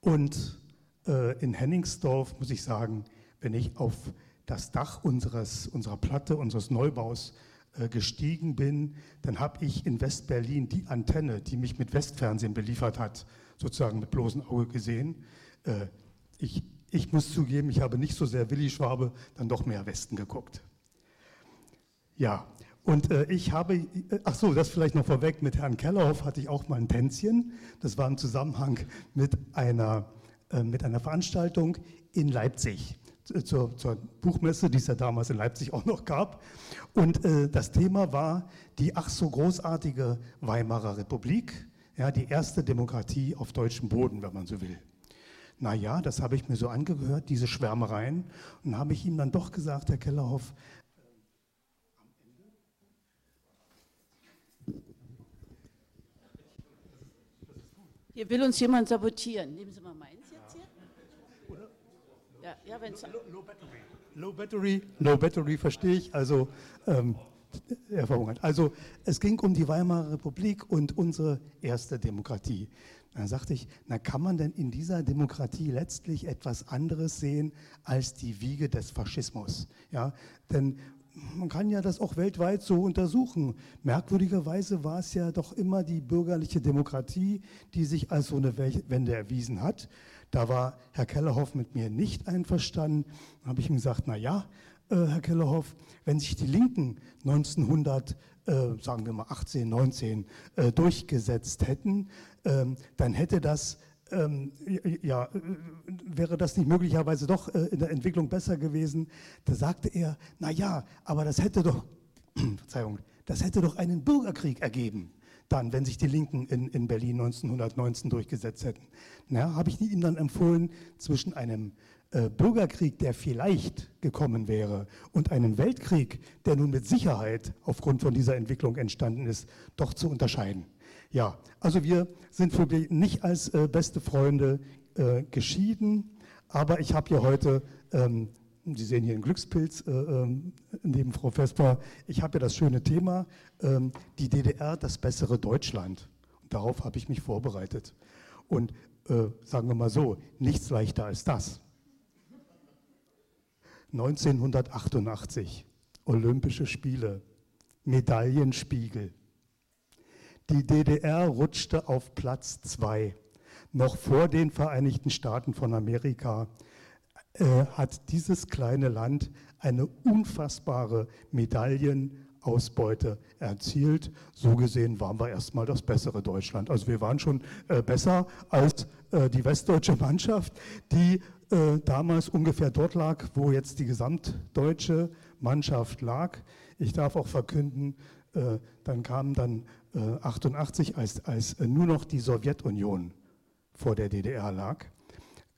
E: und äh, in Henningsdorf, muss ich sagen, wenn ich auf das Dach unseres, unserer Platte, unseres Neubaus äh, gestiegen bin, dann habe ich in Westberlin die Antenne, die mich mit Westfernsehen beliefert hat, sozusagen mit bloßem Auge gesehen. Äh, ich, ich muss zugeben, ich habe nicht so sehr Willi Schwabe, dann doch mehr Westen geguckt. Ja, und äh, ich habe, äh, ach so, das vielleicht noch vorweg, mit Herrn Kellerhoff hatte ich auch mal ein Tänzchen. Das war im Zusammenhang mit einer äh, mit einer Veranstaltung in Leipzig. zur, zur, Buchmesse, die es ja damals in Leipzig auch noch gab. Und äh, das Thema war die ach so großartige Weimarer Republik, ja, die erste Demokratie auf deutschem Boden, wenn man so will. Naja, das habe ich mir so angehört, diese Schwärmereien. Und habe ich ihm dann doch gesagt, Herr Kellerhoff,
A: Hier will uns jemand sabotieren. Nehmen Sie mal hier.
E: Ja, ja wenn es. Low, low, battery. Low battery, low battery verstehe ich. Also, ähm, hervorragend. Also, es ging um die Weimarer Republik und unsere erste Demokratie. Dann sagte ich, na kann man denn in dieser Demokratie letztlich etwas anderes sehen als die Wiege des Faschismus? Ja, denn man kann ja das auch weltweit so untersuchen. Merkwürdigerweise war es ja doch immer die bürgerliche Demokratie, die sich als so eine Wende erwiesen hat. Da war Herr Kellerhoff mit mir nicht einverstanden. Da habe ich ihm gesagt, na ja, äh, Herr Kellerhoff, wenn sich die Linken 1900 äh, sagen wir mal 18, 19 äh, durchgesetzt hätten, ähm, dann hätte das ähm, ja, äh, wäre das nicht möglicherweise doch äh, in der Entwicklung besser gewesen? Da sagte er, na ja, aber das hätte doch, (clears throat) Verzeihung, das hätte doch einen Bürgerkrieg ergeben, dann, wenn sich die Linken in, in Berlin 1919 durchgesetzt hätten. Na, habe ich ihm dann empfohlen, zwischen einem äh, Bürgerkrieg, der vielleicht gekommen wäre, und einem Weltkrieg, der nun mit Sicherheit aufgrund von dieser Entwicklung entstanden ist, doch zu unterscheiden. Ja, also wir sind nicht als äh, beste Freunde äh, geschieden, aber ich habe hier heute, ähm, Sie sehen hier einen Glückspilz äh, ähm, neben Frau Vesper, ich habe ja das schöne Thema, ähm, die DDR, das bessere Deutschland. Und darauf habe ich mich vorbereitet. Und äh, sagen wir mal so, nichts leichter als das. 1988, Olympische Spiele, Medaillenspiegel. Die DDR rutschte auf Platz zwei. Noch vor den Vereinigten Staaten von Amerika äh, hat dieses kleine Land eine unfassbare Medaillenausbeute erzielt. So gesehen waren wir erstmal das bessere Deutschland. Also wir waren schon äh, besser als äh, die westdeutsche Mannschaft, die äh, damals ungefähr dort lag, wo jetzt die gesamtdeutsche Mannschaft lag. Ich darf auch verkünden, äh, dann kam dann 88, äh, als, als äh, nur noch die Sowjetunion vor der DDR lag,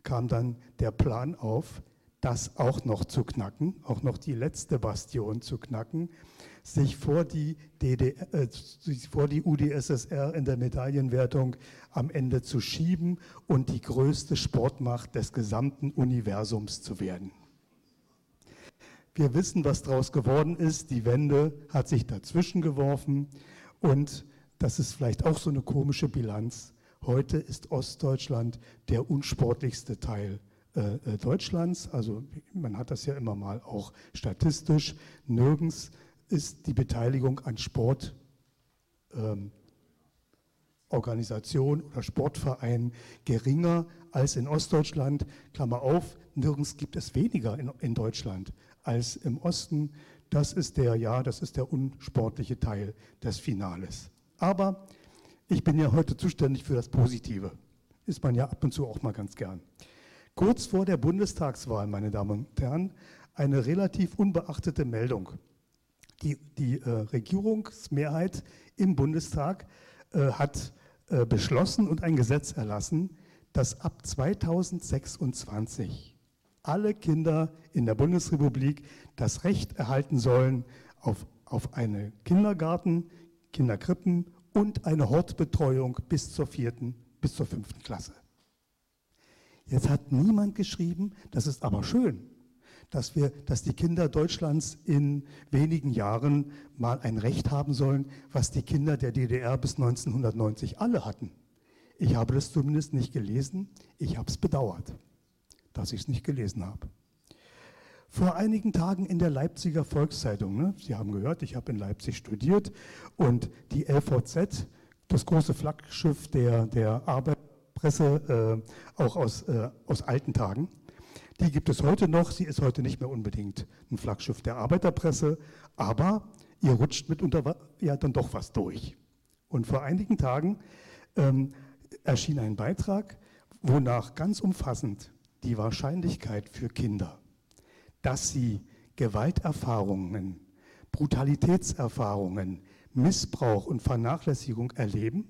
E: kam dann der Plan auf, das auch noch zu knacken, auch noch die letzte Bastion zu knacken, sich vor die, DDR, äh, vor die UdSSR in der Medaillenwertung am Ende zu schieben und die größte Sportmacht des gesamten Universums zu werden. Wir wissen, was daraus geworden ist. Die Wende hat sich dazwischen geworfen. Und das ist vielleicht auch so eine komische Bilanz. Heute ist Ostdeutschland der unsportlichste Teil äh, äh, Deutschlands. Also man hat das ja immer mal auch statistisch. Nirgends ist die Beteiligung an Sportorganisationen ähm, oder Sportvereinen geringer als in Ostdeutschland. Klammer auf, nirgends gibt es weniger in, in Deutschland als im Osten. Das ist der, ja, das ist der unsportliche Teil des Finales. Aber ich bin ja heute zuständig für das Positive. Ist man ja ab und zu auch mal ganz gern. Kurz vor der Bundestagswahl, meine Damen und Herren, eine relativ unbeachtete Meldung. Die, die äh, Regierungsmehrheit im Bundestag äh, hat äh, beschlossen und ein Gesetz erlassen, dass ab 2026 alle Kinder in der Bundesrepublik das Recht erhalten sollen auf, auf eine Kindergarten, Kinderkrippen und eine Hortbetreuung bis zur vierten, bis zur fünften Klasse. Jetzt hat niemand geschrieben, das ist aber schön, dass wir, dass die Kinder Deutschlands in wenigen Jahren mal ein Recht haben sollen, was die Kinder der DDR bis 1990 alle hatten. Ich habe das zumindest nicht gelesen, ich habe es bedauert dass ich es nicht gelesen habe. Vor einigen Tagen in der Leipziger Volkszeitung, ne, Sie haben gehört, ich habe in Leipzig studiert und die LVZ, das große Flaggschiff der, der Arbeitspresse, äh, auch aus, äh, aus alten Tagen, die gibt es heute noch. Sie ist heute nicht mehr unbedingt ein Flaggschiff der Arbeiterpresse, aber ihr rutscht mitunter ja dann doch was durch. Und vor einigen Tagen ähm, erschien ein Beitrag, wonach ganz umfassend die Wahrscheinlichkeit für Kinder, dass sie Gewalterfahrungen, Brutalitätserfahrungen, Missbrauch und Vernachlässigung erleben,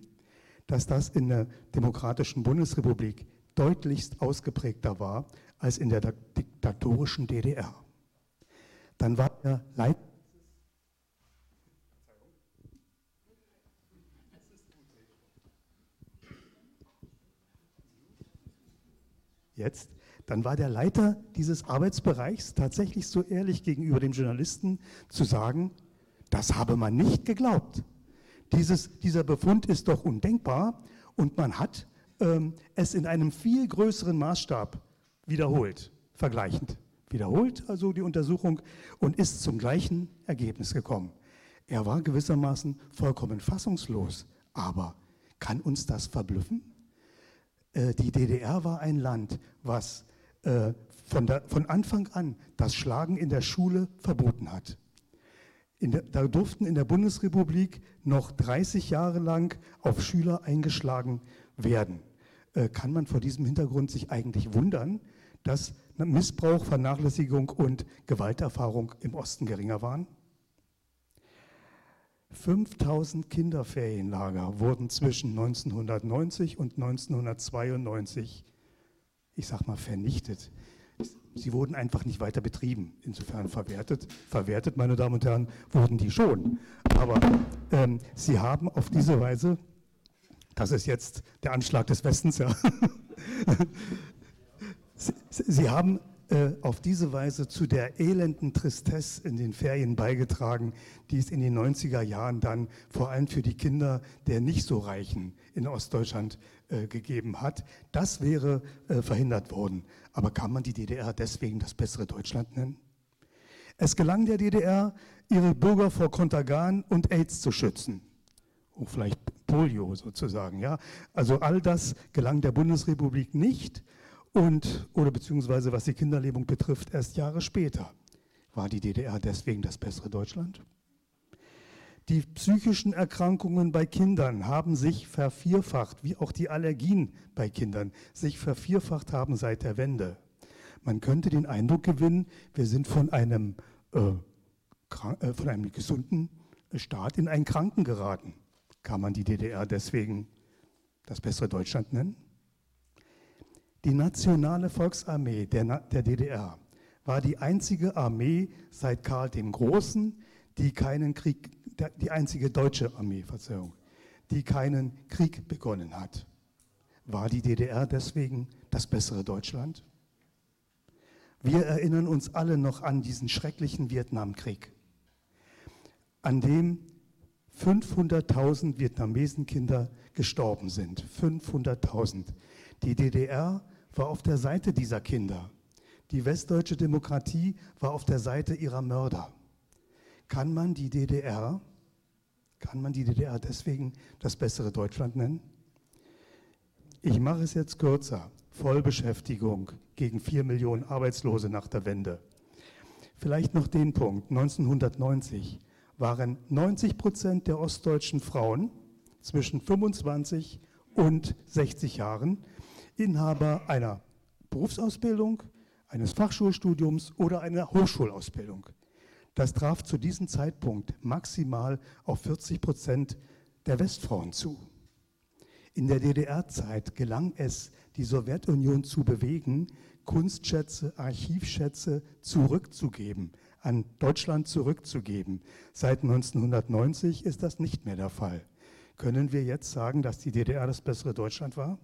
E: dass das in der demokratischen Bundesrepublik deutlichst ausgeprägter war als in der diktatorischen DDR. Dann war er Leiter jetzt, dann war der Leiter dieses Arbeitsbereichs tatsächlich so ehrlich gegenüber dem Journalisten zu sagen, das habe man nicht geglaubt. Dieses, dieser Befund ist doch undenkbar und man hat ähm, es in einem viel größeren Maßstab wiederholt, vergleichend. Wiederholt also die Untersuchung und ist zum gleichen Ergebnis gekommen. Er war gewissermaßen vollkommen fassungslos. Aber kann uns das verblüffen? Äh, die DDR war ein Land, was äh, von, der, von Anfang an das Schlagen in der Schule verboten hat. Der, da durften in der Bundesrepublik noch 30 Jahre lang auf Schüler eingeschlagen werden. Äh, kann man vor diesem Hintergrund sich eigentlich wundern, dass Missbrauch, Vernachlässigung und Gewalterfahrung im Osten geringer waren? 5000 Kinderferienlager wurden zwischen 1990 und 1992, ich sag mal, vernichtet. Sie wurden einfach nicht weiter betrieben. Insofern verwertet, verwertet, meine Damen und Herren, wurden die schon. Aber ähm, sie haben auf diese Weise, das ist jetzt der Anschlag des Westens, ja. (laughs) sie, sie haben äh, auf diese Weise zu der elenden Tristesse in den Ferien beigetragen, die es in den 90er Jahren dann vor allem für die Kinder der nicht so Reichen in Ostdeutschland äh, gegeben hat. Das wäre äh, verhindert worden. Aber kann man die DDR deswegen das bessere Deutschland nennen? Es gelang der DDR, ihre Bürger vor Kontergan und AIDS zu schützen. Oh, vielleicht Polio sozusagen, ja. Also all das gelang der Bundesrepublik nicht und, oder beziehungsweise was die Kinderlebung betrifft, erst Jahre später. War die DDR deswegen das bessere Deutschland? Die psychischen Erkrankungen bei Kindern haben sich vervierfacht, wie auch die Allergien bei Kindern sich vervierfacht haben seit der Wende. Man könnte den Eindruck gewinnen, wir sind von einem, äh, äh, von einem gesunden Staat in einen Kranken geraten. Kann man die DDR deswegen das bessere Deutschland nennen? Die Nationale Volksarmee der, der DDR war die einzige Armee seit Karl dem Großen, die keinen Krieg, die einzige deutsche Armee, Verzeihung, die keinen Krieg begonnen hat. War die DDR deswegen das bessere Deutschland? Wir erinnern uns alle noch an diesen schrecklichen Vietnamkrieg, an dem 500.000 Vietnamesenkinder gestorben sind. 500.000. Die DDR war auf der Seite dieser Kinder. Die westdeutsche Demokratie war auf der Seite ihrer Mörder. Kann man die DDR, kann man die DDR deswegen das bessere Deutschland nennen? Ich mache es jetzt kürzer. Vollbeschäftigung gegen vier Millionen Arbeitslose nach der Wende. Vielleicht noch den Punkt. 1990 waren 90 Prozent der ostdeutschen Frauen zwischen 25 und 60 Jahren Inhaber einer Berufsausbildung, eines Fachschulstudiums oder einer Hochschulausbildung. Das traf zu diesem Zeitpunkt maximal auf 40 Prozent der Westfrauen zu. In der DDR-Zeit gelang es, die Sowjetunion zu bewegen, Kunstschätze, Archivschätze zurückzugeben, an Deutschland zurückzugeben. Seit 1990 ist das nicht mehr der Fall. Können wir jetzt sagen, dass die DDR das bessere Deutschland war?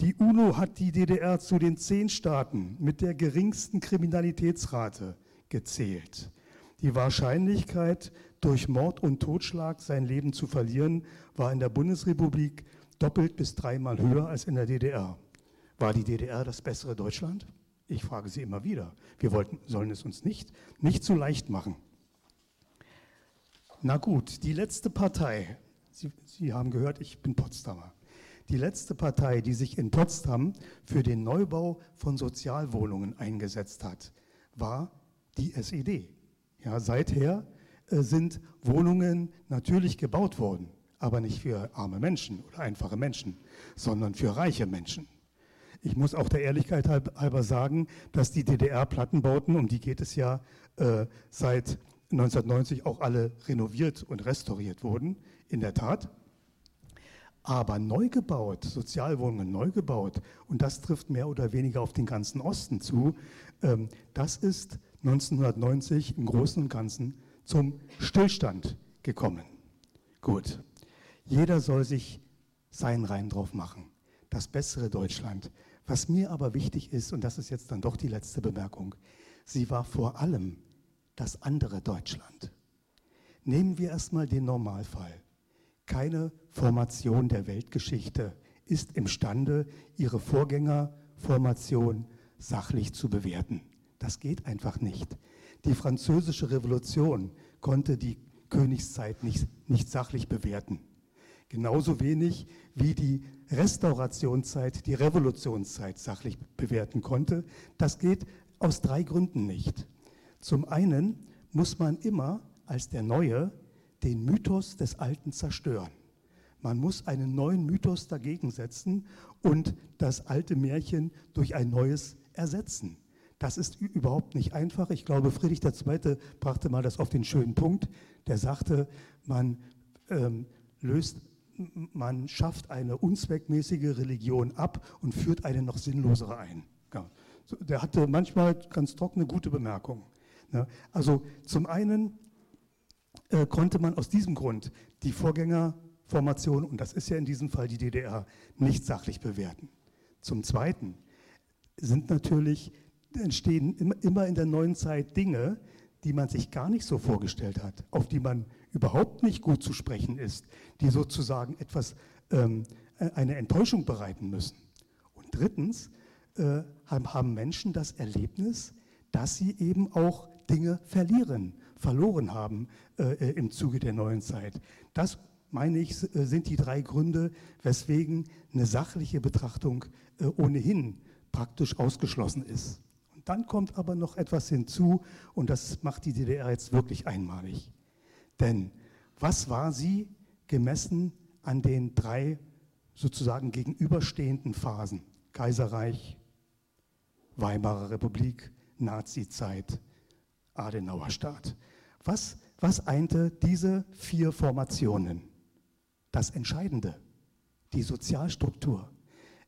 E: Die UNO hat die DDR zu den zehn Staaten mit der geringsten Kriminalitätsrate gezählt. Die Wahrscheinlichkeit, durch Mord und Totschlag sein Leben zu verlieren, war in der Bundesrepublik doppelt bis dreimal höher als in der DDR. War die DDR das bessere Deutschland? Ich frage Sie immer wieder. Wir wollten, sollen es uns nicht, nicht so leicht machen. Na gut, die letzte Partei. Sie, Sie haben gehört, ich bin Potsdamer. Die letzte Partei, die sich in Potsdam für den Neubau von Sozialwohnungen eingesetzt hat, war die SED. Ja, seither äh, sind Wohnungen natürlich gebaut worden, aber nicht für arme Menschen oder einfache Menschen, sondern für reiche Menschen. Ich muss auch der Ehrlichkeit halber sagen, dass die DDR-Plattenbauten, um die geht es ja äh, seit 1990, auch alle renoviert und restauriert wurden, in der Tat. Aber neu gebaut, Sozialwohnungen neu gebaut, und das trifft mehr oder weniger auf den ganzen Osten zu, ähm, das ist 1990 im Großen und Ganzen zum Stillstand gekommen. Gut, jeder soll sich seinen Rein drauf machen. Das bessere Deutschland. Was mir aber wichtig ist, und das ist jetzt dann doch die letzte Bemerkung, sie war vor allem das andere Deutschland. Nehmen wir erstmal den Normalfall. Keine Formation der Weltgeschichte ist imstande, ihre Vorgängerformation sachlich zu bewerten. Das geht einfach nicht. Die französische Revolution konnte die Königszeit nicht, nicht sachlich bewerten. Genauso wenig wie die Restaurationszeit die Revolutionszeit sachlich bewerten konnte. Das geht aus drei Gründen nicht. Zum einen muss man immer als der Neue den Mythos des Alten zerstören. Man muss einen neuen Mythos dagegen setzen und das alte Märchen durch ein neues ersetzen. Das ist überhaupt nicht einfach. Ich glaube, Friedrich II. brachte mal das auf den schönen Punkt. Der sagte, man ähm, löst, man schafft eine unzweckmäßige Religion ab und führt eine noch sinnlosere ein. Ja. Der hatte manchmal ganz trockene, gute Bemerkungen. Ja. Also zum einen äh, konnte man aus diesem Grund die Vorgängerformation, und das ist ja in diesem Fall die DDR, nicht sachlich bewerten. Zum Zweiten sind natürlich, entstehen immer in der neuen Zeit Dinge, die man sich gar nicht so vorgestellt hat, auf die man überhaupt nicht gut zu sprechen ist, die sozusagen etwas, ähm, äh, eine Enttäuschung bereiten müssen. Und drittens äh, haben Menschen das Erlebnis, dass sie eben auch Dinge verlieren, verloren haben äh, äh, im Zuge der neuen Zeit. Das, meine ich, äh, sind die drei Gründe, weswegen eine sachliche Betrachtung äh, ohnehin praktisch ausgeschlossen ist. Und dann kommt aber noch etwas hinzu und das macht die DDR jetzt wirklich einmalig. Denn was war sie gemessen an den drei sozusagen gegenüberstehenden Phasen? Kaiserreich, Weimarer Republik, Nazizeit, Adenauer Staat. Was, was einte diese vier Formationen? Das Entscheidende, die Sozialstruktur.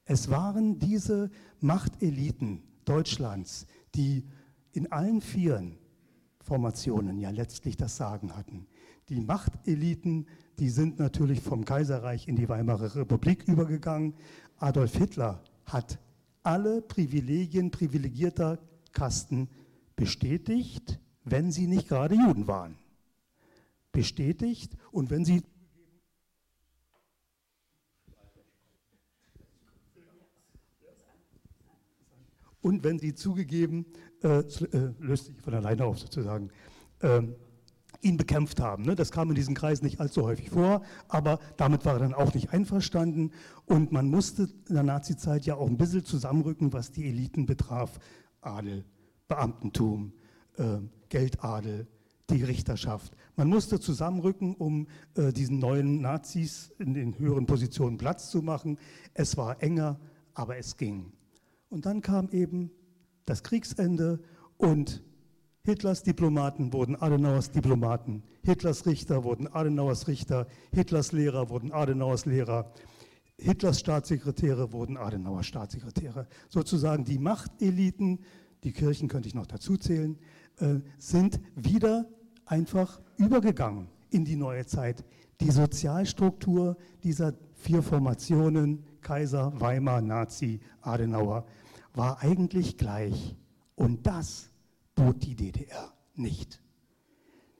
E: Es waren diese Machteliten Deutschlands, die in allen vier Formationen ja letztlich das Sagen hatten. Die Machteliten, die sind natürlich vom Kaiserreich in die Weimarer Republik übergegangen. Adolf Hitler hat alle Privilegien privilegierter Kasten bestätigt, wenn sie nicht gerade Juden waren. Bestätigt und wenn sie und wenn sie zugegeben, äh, äh, löst sich von alleine auf sozusagen, äh, ihn bekämpft haben. Ne? Das kam in diesen Kreisen nicht allzu häufig vor, aber damit war er dann auch nicht einverstanden und man musste in der Nazizeit ja auch ein bisschen zusammenrücken, was die Eliten betraf, Adel, Beamtentum, äh, Geldadel, die Richterschaft. Man musste zusammenrücken, um äh, diesen neuen Nazis in den höheren Positionen Platz zu machen. Es war enger, aber es ging. Und dann kam eben das Kriegsende und Hitlers Diplomaten wurden Adenauers Diplomaten, Hitlers Richter wurden Adenauers Richter, Hitlers Lehrer wurden Adenauers Lehrer, Hitlers Staatssekretäre wurden Adenauer Staatssekretäre. Sozusagen die Machteliten, die Kirchen könnte ich noch dazu zählen, äh, sind wieder einfach übergegangen in die neue Zeit. Die Sozialstruktur dieser vier Formationen, Kaiser, Weimar, Nazi, Adenauer, war eigentlich gleich. Und das bot die DDR nicht.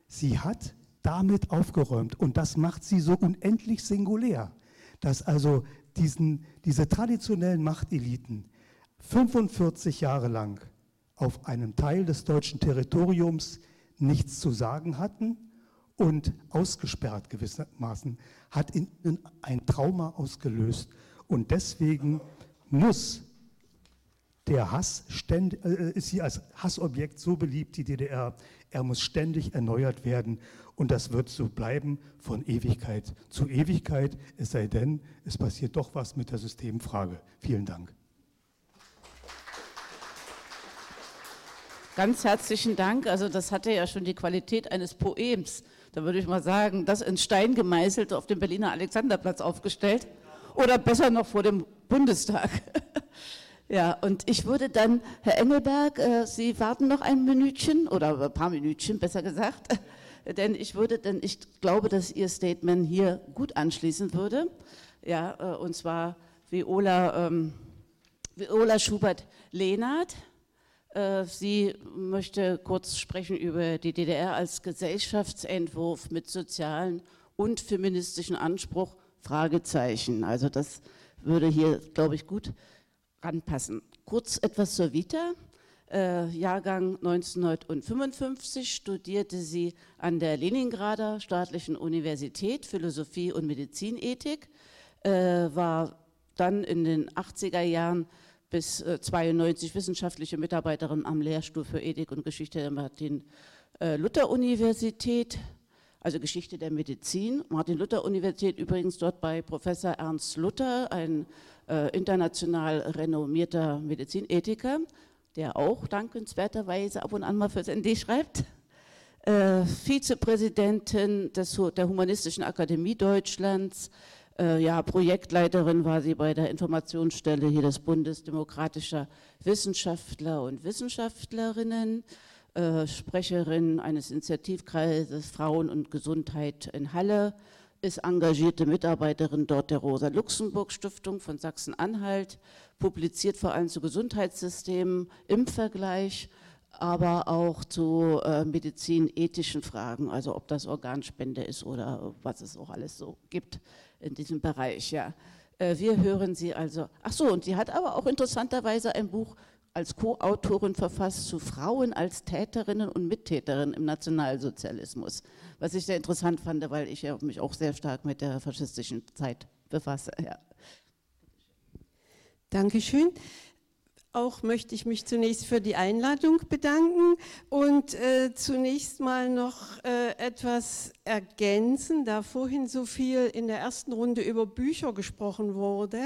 E: Sie hat damit aufgeräumt und das macht sie so unendlich singulär, dass also diesen, diese traditionellen Machteliten 45 Jahre lang auf einem Teil des deutschen Territoriums nichts zu sagen hatten und ausgesperrt gewissermaßen, hat ihnen ein Trauma ausgelöst. Und deswegen muss der Hass, ständ, äh, ist sie als Hassobjekt so beliebt, die DDR, er muss ständig erneuert werden und das wird so bleiben von Ewigkeit zu Ewigkeit, es sei denn, es passiert doch was mit der Systemfrage. Vielen Dank.
A: Ganz herzlichen Dank. Also das hatte ja schon die Qualität eines Poems. Da würde ich mal sagen, das in Stein gemeißelt auf dem Berliner Alexanderplatz aufgestellt oder besser noch vor dem Bundestag. (laughs) Ja, und ich würde dann, Herr Engelberg, äh, Sie warten noch ein Minütchen oder ein paar Minütchen, besser gesagt, (laughs) denn ich würde, denn ich glaube, dass Ihr Statement hier gut anschließen würde. Ja, äh, und zwar Viola, ähm, Viola Schubert-Lehnert. Äh, sie möchte kurz sprechen über die DDR als Gesellschaftsentwurf mit sozialen und feministischen Anspruch, Fragezeichen. Also das würde hier, glaube ich, gut ranpassen. Kurz etwas zur Vita. Äh, Jahrgang 1955 studierte sie an der Leningrader Staatlichen Universität Philosophie und Medizinethik, äh, war dann in den 80er Jahren bis äh, 92 wissenschaftliche Mitarbeiterin am Lehrstuhl für Ethik und Geschichte der Martin-Luther-Universität, also Geschichte der Medizin. Martin-Luther-Universität übrigens dort bei Professor Ernst Luther, ein äh, international renommierter Medizinethiker, der auch dankenswerterweise ab und an mal fürs ND schreibt. Äh, Vizepräsidentin des, der Humanistischen Akademie Deutschlands, äh, ja, Projektleiterin war sie bei der Informationsstelle hier des Bundes demokratischer Wissenschaftler und Wissenschaftlerinnen, äh, Sprecherin eines Initiativkreises Frauen und Gesundheit in Halle, ist engagierte Mitarbeiterin dort der Rosa-Luxemburg-Stiftung von Sachsen-Anhalt, publiziert vor allem zu Gesundheitssystemen im Vergleich, aber auch zu äh, medizinethischen Fragen, also ob das Organspende ist oder was es auch alles so gibt in diesem Bereich. Ja. Äh, wir hören sie also, ach so, und sie hat aber auch interessanterweise ein Buch als Co-Autorin verfasst zu Frauen als Täterinnen und Mittäterinnen im Nationalsozialismus, was ich sehr interessant fand, weil ich mich auch sehr stark mit der faschistischen Zeit befasse. Ja.
F: Dankeschön. Auch möchte ich mich zunächst für die Einladung bedanken und äh, zunächst mal noch äh, etwas ergänzen, da vorhin so viel in der ersten Runde über Bücher gesprochen wurde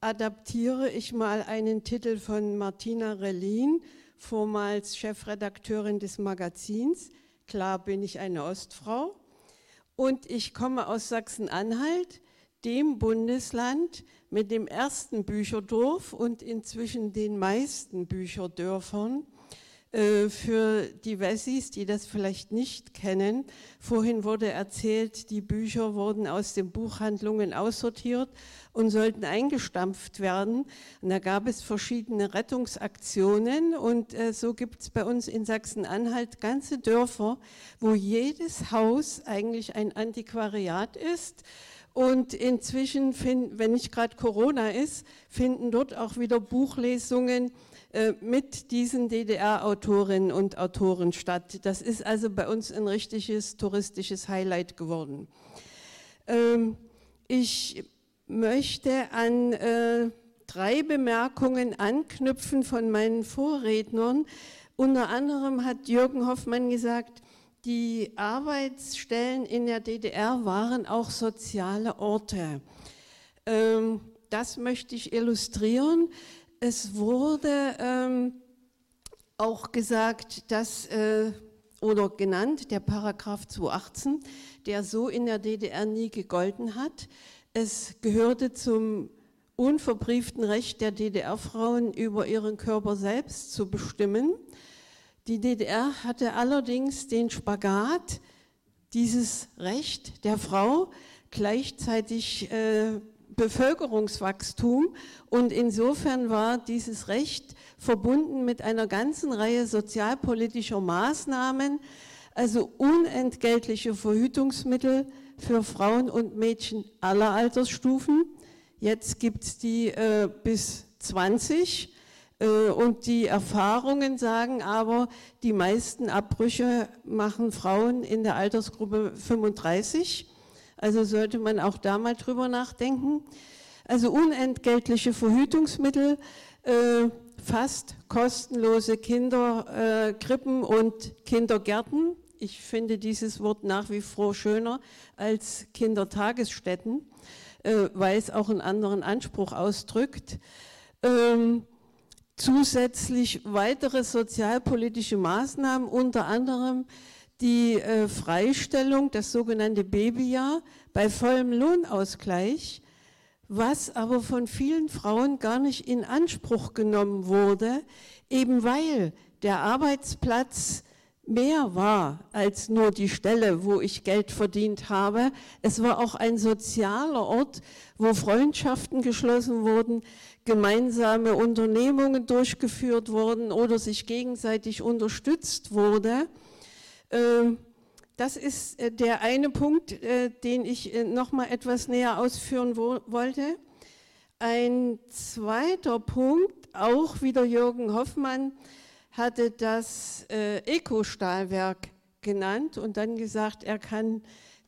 F: adaptiere ich mal einen Titel von Martina Relin, vormals Chefredakteurin des Magazins. Klar bin ich eine Ostfrau und ich komme aus Sachsen-Anhalt, dem Bundesland, mit dem ersten Bücherdorf und inzwischen den meisten Bücherdörfern. Äh, für die Wessis, die das vielleicht nicht kennen, vorhin wurde erzählt, die Bücher wurden aus den Buchhandlungen aussortiert und sollten eingestampft werden. Und da gab es verschiedene Rettungsaktionen und äh, so gibt es bei uns in Sachsen-Anhalt ganze Dörfer, wo jedes Haus eigentlich ein Antiquariat ist. Und inzwischen, find, wenn nicht gerade Corona ist, finden dort auch wieder Buchlesungen äh, mit diesen DDR-Autorinnen und Autoren statt. Das ist also bei uns ein richtiges touristisches Highlight geworden. Ähm, ich möchte an äh, drei Bemerkungen anknüpfen von meinen Vorrednern. Unter anderem hat Jürgen Hoffmann gesagt, die Arbeitsstellen in der DDR waren auch soziale Orte. Ähm, das möchte ich illustrieren. Es wurde ähm, auch gesagt, dass, äh, oder genannt, der Paragraph 218, der so in der DDR nie gegolten hat. Es gehörte zum unverbrieften Recht der DDR-Frauen über ihren Körper selbst zu bestimmen. Die DDR hatte allerdings den Spagat, dieses Recht der Frau gleichzeitig äh, Bevölkerungswachstum und insofern war dieses Recht verbunden mit einer ganzen Reihe sozialpolitischer Maßnahmen, also unentgeltliche Verhütungsmittel für Frauen und Mädchen aller Altersstufen. Jetzt gibt es die äh, bis 20 äh, und die Erfahrungen sagen aber, die meisten Abbrüche machen Frauen in der Altersgruppe 35. Also sollte man auch da mal drüber nachdenken. Also unentgeltliche Verhütungsmittel, äh, fast kostenlose Kinderkrippen äh, und Kindergärten. Ich finde dieses Wort nach wie vor schöner als Kindertagesstätten, äh, weil es auch einen anderen Anspruch ausdrückt. Zusätzlich weitere sozialpolitische Maßnahmen, unter anderem die äh, Freistellung, das sogenannte Babyjahr bei vollem Lohnausgleich, was aber von vielen Frauen gar nicht in Anspruch genommen wurde, eben weil der Arbeitsplatz mehr war als nur die Stelle, wo ich Geld verdient habe. Es war auch ein sozialer Ort, wo Freundschaften geschlossen wurden, gemeinsame Unternehmungen durchgeführt wurden oder sich gegenseitig unterstützt wurde. Ähm, das ist äh, der eine Punkt, äh, den ich äh, noch mal etwas näher ausführen wollte. Ein zweiter Punkt, auch wieder Jürgen Hoffmann, hatte das äh, Eco-Stahlwerk genannt und dann gesagt, er kann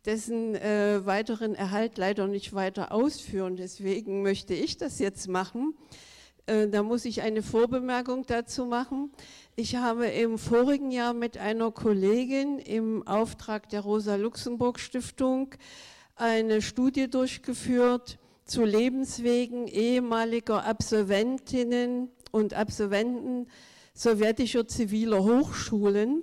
F: dessen äh, weiteren Erhalt leider nicht weiter ausführen. Deswegen möchte ich das jetzt machen. Äh, da muss ich eine Vorbemerkung dazu machen. Ich habe im vorigen Jahr mit einer Kollegin im Auftrag der Rosa-Luxemburg-Stiftung eine Studie durchgeführt zu Lebenswegen ehemaliger Absolventinnen und Absolventen sowjetischer ziviler Hochschulen.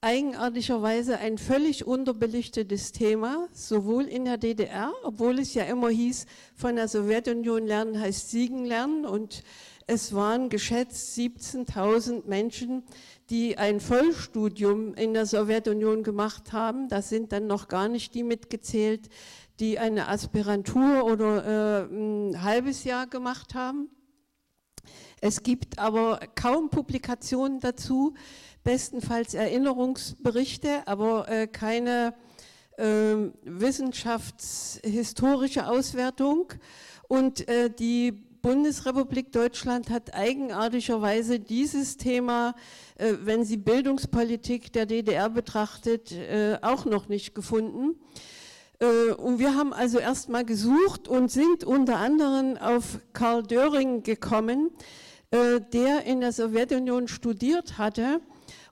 F: Eigenartigerweise ein völlig unterbelichtetes Thema, sowohl in der DDR, obwohl es ja immer hieß, von der Sowjetunion lernen heißt Siegen lernen und es waren geschätzt 17.000 Menschen, die ein Vollstudium in der Sowjetunion gemacht haben. Das sind dann noch gar nicht die mitgezählt, die eine Aspirantur oder äh, ein halbes Jahr gemacht haben. Es gibt aber kaum Publikationen dazu, bestenfalls Erinnerungsberichte, aber äh, keine äh, wissenschaftshistorische Auswertung. Und äh, die Bundesrepublik Deutschland hat eigenartigerweise dieses Thema, äh, wenn sie Bildungspolitik der DDR betrachtet, äh, auch noch nicht gefunden. Äh, und wir haben also erstmal gesucht und sind unter anderem auf Karl Döring gekommen, der in der Sowjetunion studiert hatte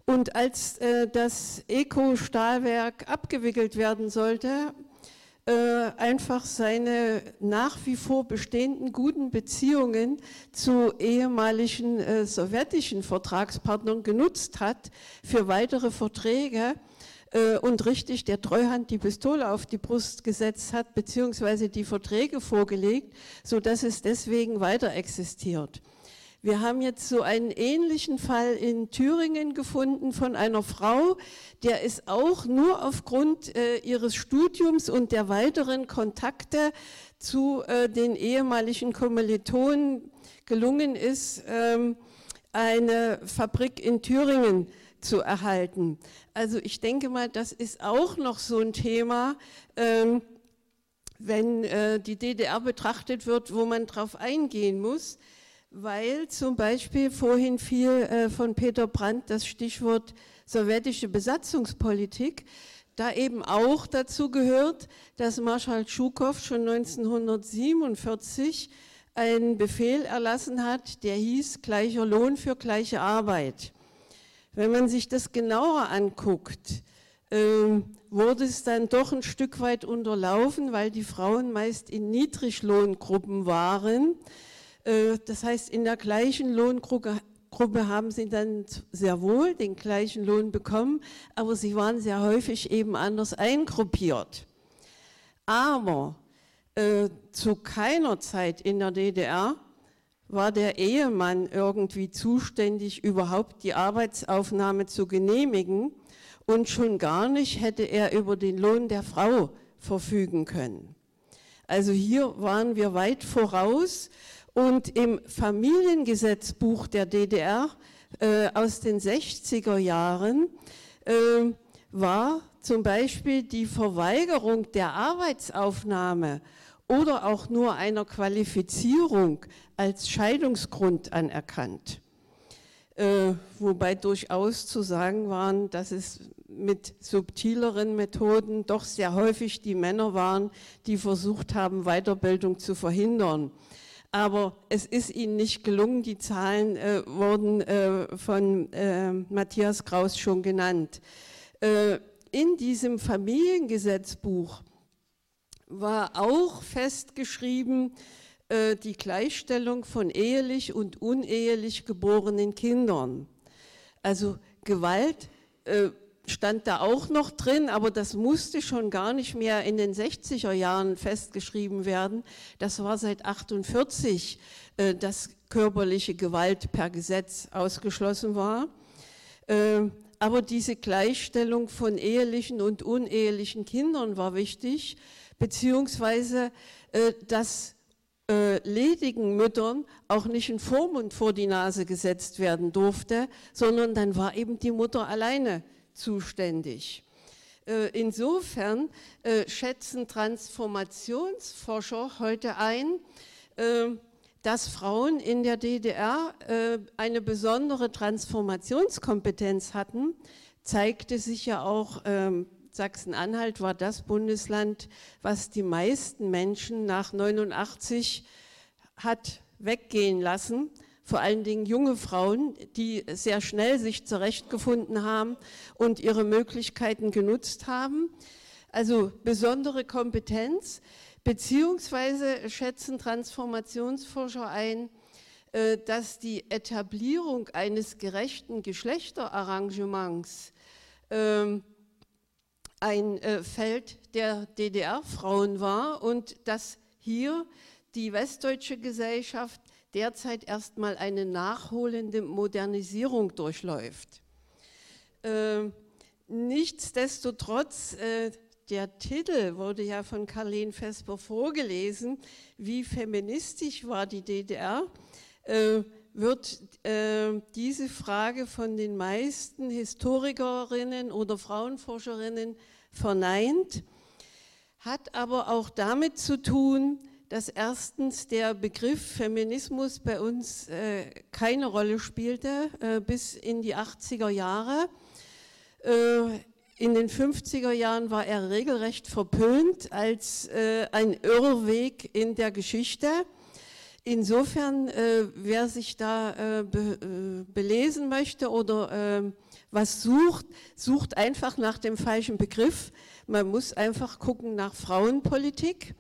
F: und als äh, das Eco-Stahlwerk abgewickelt werden sollte, äh, einfach seine nach wie vor bestehenden guten Beziehungen zu ehemaligen sowjetischen Vertragspartnern genutzt hat für weitere Verträge und richtig der Treuhand die Pistole auf die Brust gesetzt hat, beziehungsweise die Verträge vorgelegt, sodass es deswegen weiter existiert. Wir haben jetzt so einen ähnlichen Fall in Thüringen gefunden von einer Frau, der es auch nur aufgrund äh, ihres Studiums und der weiteren Kontakte zu äh, den ehemaligen Kommilitonen gelungen ist, ähm, eine Fabrik in Thüringen zu erhalten. Also ich denke mal, das ist auch noch so ein Thema, ähm, wenn äh, die DDR betrachtet wird, wo man drauf eingehen muss weil zum Beispiel vorhin fiel äh, von Peter Brandt das Stichwort sowjetische Besatzungspolitik, da eben auch dazu gehört, dass Marschall Schukow schon 1947 einen Befehl erlassen hat, der hieß gleicher Lohn für gleiche Arbeit. Wenn man sich das genauer anguckt, äh, wurde es dann doch ein Stück weit unterlaufen, weil die Frauen meist in Niedriglohngruppen waren das heißt, in der gleichen Lohngruppe haben sie dann sehr wohl den gleichen Lohn bekommen, aber sie waren sehr häufig eben anders eingruppiert. Aber äh, zu keiner Zeit in der DDR war der Ehemann irgendwie zuständig, überhaupt die Arbeitsaufnahme zu genehmigen und schon gar nicht hätte er über den Lohn der Frau verfügen können. Also hier waren wir weit voraus und im Familiengesetzbuch der DDR äh, aus den 60er Jahren äh, war zum Beispiel die Verweigerung der Arbeitsaufnahme oder auch nur einer Qualifizierung als Scheidungsgrund anerkannt. Äh, wobei durchaus zu sagen waren, dass es mit subtileren Methoden doch sehr häufig die Männer waren, die versucht haben, Weiterbildung zu verhindern aber es ist ihnen nicht gelungen. Die Zahlen äh, wurden äh, von äh, Matthias Kraus schon genannt. Äh, in diesem Familiengesetzbuch war auch festgeschrieben, äh, die Gleichstellung von ehelich und unehelich geborenen Kindern. Also Gewalt äh, stand da auch noch drin, aber das musste schon gar nicht mehr in den 60er Jahren festgeschrieben werden. Das war seit 48, äh, dass körperliche Gewalt per Gesetz ausgeschlossen war. Äh, aber diese Gleichstellung von ehelichen und unehelichen Kindern war wichtig, beziehungsweise äh, dass äh, ledigen Müttern auch nicht ein Vormund vor die Nase gesetzt werden durfte, sondern dann war eben die Mutter alleine zuständig. Äh, insofern äh, schätzen Transformationsforscher heute ein, äh, dass Frauen in der DDR eine besondere Transformationskompetenz hatten, zeigte sich ja auch, ähm, Sachsen-Anhalt war das Bundesland, was die meisten Menschen nach 89 hat weggehen lassen vor allen Dingen junge Frauen, die sehr schnell sich zurechtgefunden haben und ihre Möglichkeiten genutzt haben. Also besondere Kompetenz, beziehungsweise schätzen Transformationsforscher ein, äh, dass die Etablierung eines gerechten Geschlechterarrangements ähm, ein äh, Feld der DDR-Frauen war und dass hier die westdeutsche Gesellschaft derzeit erstmal eine nachholende Modernisierung durchläuft. Äh, nichtsdestotrotz, äh, der Titel wurde ja von Karlene Vesper vorgelesen, wie feministisch war die DDR, äh, wird äh, diese Frage von den meisten Historikerinnen oder Frauenforscherinnen verneint, hat aber auch damit zu tun, dass erstens der Begriff Feminismus bei uns äh, keine Rolle spielte äh, bis in die 80er Jahre. Äh, in den 50er Jahren war er regelrecht verpönt als äh, ein Irrweg in der Geschichte. Insofern, äh, wer sich da äh, be, belesen möchte oder was sucht, sucht einfach nach dem falschen Begriff. Man muss einfach gucken nach Frauenpolitik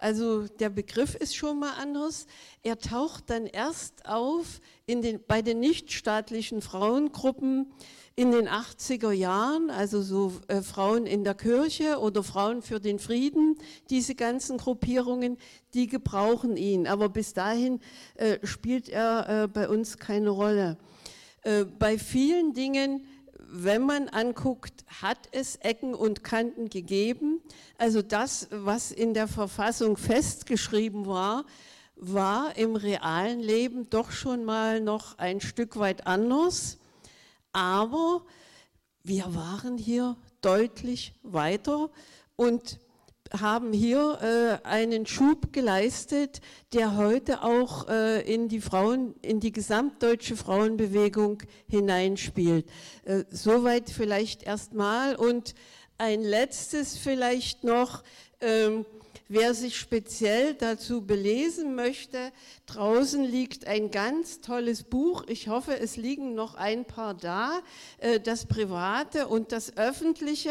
F: also der Begriff ist schon mal anders. Er taucht dann erst auf den, bei den nichtstaatlichen Frauengruppen in den 80er Jahren, also so äh, Frauen in der Kirche oder Frauen für den Frieden, diese ganzen Gruppierungen, die gebrauchen ihn. Aber bis dahin äh, spielt er äh, bei uns keine Rolle. Äh, bei vielen Dingen wenn man anguckt, hat es Ecken und Kanten gegeben. Also das, was in der Verfassung festgeschrieben war, war im realen Leben doch schon mal noch ein Stück weit anders. Aber wir waren hier deutlich weiter und haben hier äh, einen Schub geleistet, der heute auch äh, in die Frauen, in die gesamtdeutsche Frauenbewegung hineinspielt. Äh, soweit vielleicht erstmal und ein letztes vielleicht noch. Ähm, Wer sich speziell dazu belesen möchte, draußen liegt ein ganz tolles Buch. Ich hoffe, es liegen noch ein paar da. Äh, das Private und das Öffentliche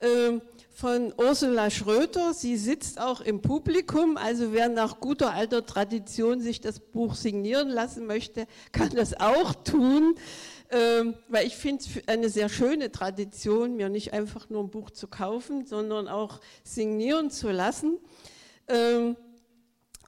F: ähm, von Ursula Schröter. Sie sitzt auch im Publikum, also wer nach guter alter Tradition sich das Buch signieren lassen möchte, kann das auch tun, ähm, weil ich finde es eine sehr schöne Tradition, mir nicht einfach nur ein Buch zu kaufen, sondern auch signieren zu lassen. Ähm,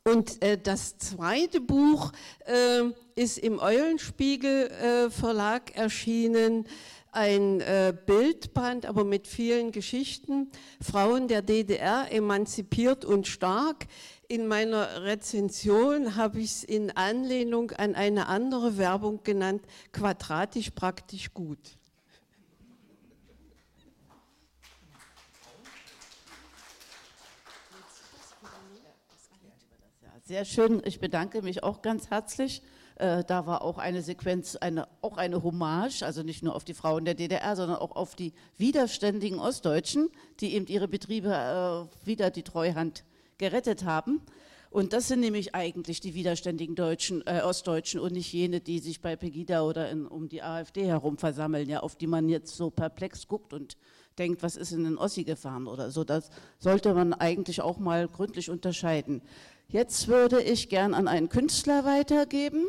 F: und äh, das zweite Buch äh, ist im Eulenspiegel äh, Verlag erschienen ein äh, Bildband, aber mit vielen Geschichten. Frauen der DDR, emanzipiert und stark. In meiner Rezension habe ich es in Anlehnung an eine andere Werbung genannt, quadratisch praktisch gut.
A: Sehr schön, ich bedanke mich auch ganz herzlich. Äh, da war auch eine Sequenz, eine, auch eine Hommage, also nicht nur auf die Frauen der DDR, sondern auch auf die widerständigen Ostdeutschen, die eben ihre Betriebe äh, wieder die Treuhand gerettet haben. Und das sind nämlich eigentlich die widerständigen Deutschen, äh, Ostdeutschen und nicht jene, die sich bei Pegida oder in, um die AfD herum versammeln, ja, auf die man jetzt so perplex guckt und denkt, was ist in den Ossi gefahren oder so. Das sollte man eigentlich auch mal gründlich unterscheiden. Jetzt würde ich gern an einen Künstler weitergeben,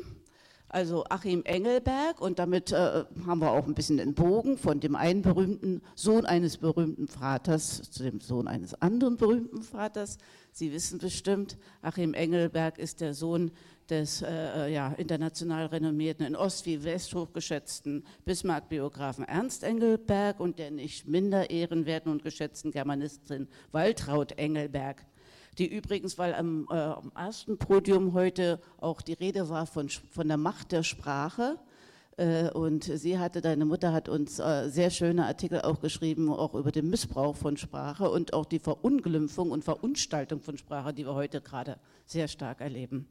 A: also Achim Engelberg, und damit äh, haben wir auch ein bisschen den Bogen von dem einen berühmten Sohn eines berühmten Vaters zu dem Sohn eines anderen berühmten Vaters. Sie wissen bestimmt, Achim Engelberg ist der Sohn des äh, ja, international renommierten, in Ost wie West hochgeschätzten Bismarck-Biografen Ernst Engelberg und der nicht minder ehrenwerten und geschätzten Germanistin Waltraud Engelberg die übrigens, weil am, äh, am, ersten Podium heute auch die Rede war von, von der Macht der Sprache, äh, und sie hatte, deine Mutter hat uns äh, sehr schöne Artikel auch geschrieben, auch über den Missbrauch von Sprache und auch die Verunglimpfung und Verunstaltung von Sprache, die wir heute gerade sehr stark erleben.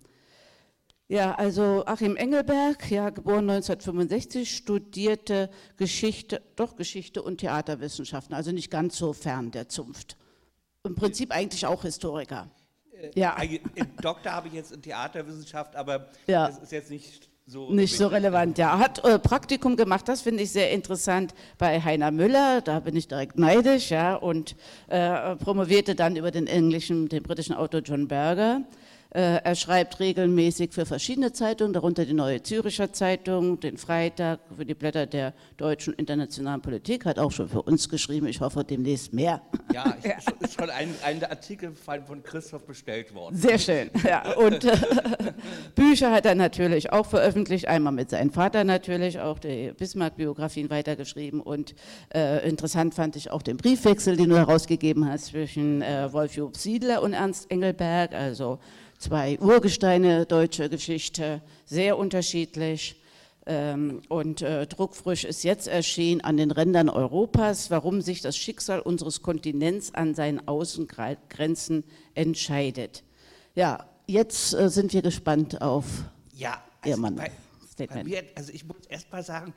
A: Ja, also Achim Engelberg, ja, geboren 1965, studierte Geschichte, doch Geschichte und Theaterwissenschaften, also nicht ganz so fern der Zunft. Im Prinzip eigentlich auch Historiker.
G: Äh, ja. Doktor habe ich jetzt in Theaterwissenschaft, aber
A: ja.
G: das ist jetzt nicht so.
A: Nicht so relevant, ja. Hat äh, Praktikum gemacht, das finde ich sehr interessant bei Heiner Müller, da bin ich direkt neidisch, ja, und äh, promovierte dann über den englischen, den britischen Autor John Berger. Äh, er schreibt regelmäßig für verschiedene Zeitungen, darunter die Neue Züricher Zeitung, den Freitag, für die Blätter der deutschen internationalen Politik, hat auch schon für uns geschrieben. Ich hoffe, demnächst mehr.
G: Ja, ist schon ein, ein Artikel von Christoph bestellt worden.
A: Sehr schön. Ja. Und äh, Bücher hat er natürlich auch veröffentlicht, einmal mit seinem Vater natürlich, auch die Bismarck-Biografien weitergeschrieben. Und äh, interessant fand ich auch den Briefwechsel, den du herausgegeben hast zwischen äh, Wolf-Job Siedler und Ernst Engelberg. Also zwei Urgesteine deutscher Geschichte, sehr unterschiedlich. Ähm, und äh, Druckfrisch ist jetzt erschienen an den Rändern Europas, warum sich das Schicksal unseres Kontinents an seinen Außengrenzen entscheidet. Ja, jetzt äh, sind wir gespannt auf
G: ja, also Bei, bei mir, also ich muss erst mal sagen,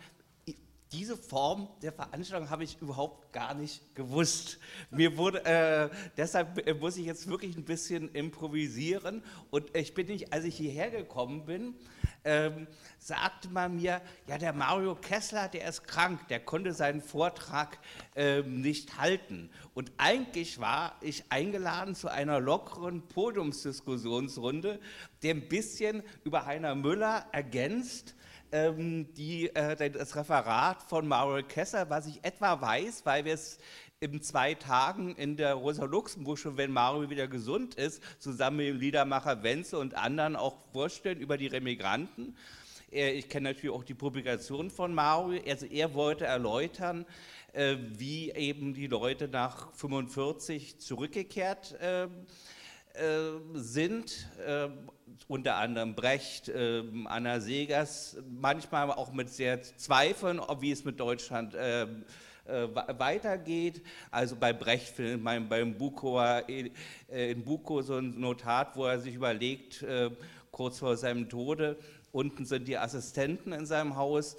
G: diese Form der Veranstaltung habe ich überhaupt gar nicht gewusst. Mir wurde, äh, deshalb äh, muss ich jetzt wirklich ein bisschen improvisieren. Und ich bin nicht, als ich hierher gekommen bin, ähm, sagte man mir, ja, der Mario Kessler, der ist krank, der konnte seinen Vortrag ähm, nicht halten. Und eigentlich war ich eingeladen zu einer lockeren Podiumsdiskussionsrunde, der ein bisschen über Heiner Müller ergänzt ähm, die, äh, das Referat von Mario Kessler, was ich etwa weiß, weil wir es in zwei Tagen in der Rosa-Luxemburg, wenn Mario wieder gesund ist, zusammen mit dem Liedermacher Wenzel und anderen auch vorstellen über die Remigranten. Ich kenne natürlich auch die Publikation von Mario. Also er wollte erläutern, äh, wie eben die Leute nach 45 zurückgekehrt äh, äh, sind, äh, unter anderem Brecht, äh, Anna Segers, manchmal auch mit sehr Zweifeln, wie es mit Deutschland äh, äh, weitergeht. Also bei Brecht findet man beim Buko, in Buko so ein Notat, wo er sich überlegt, kurz vor seinem Tode, unten sind die Assistenten in seinem Haus,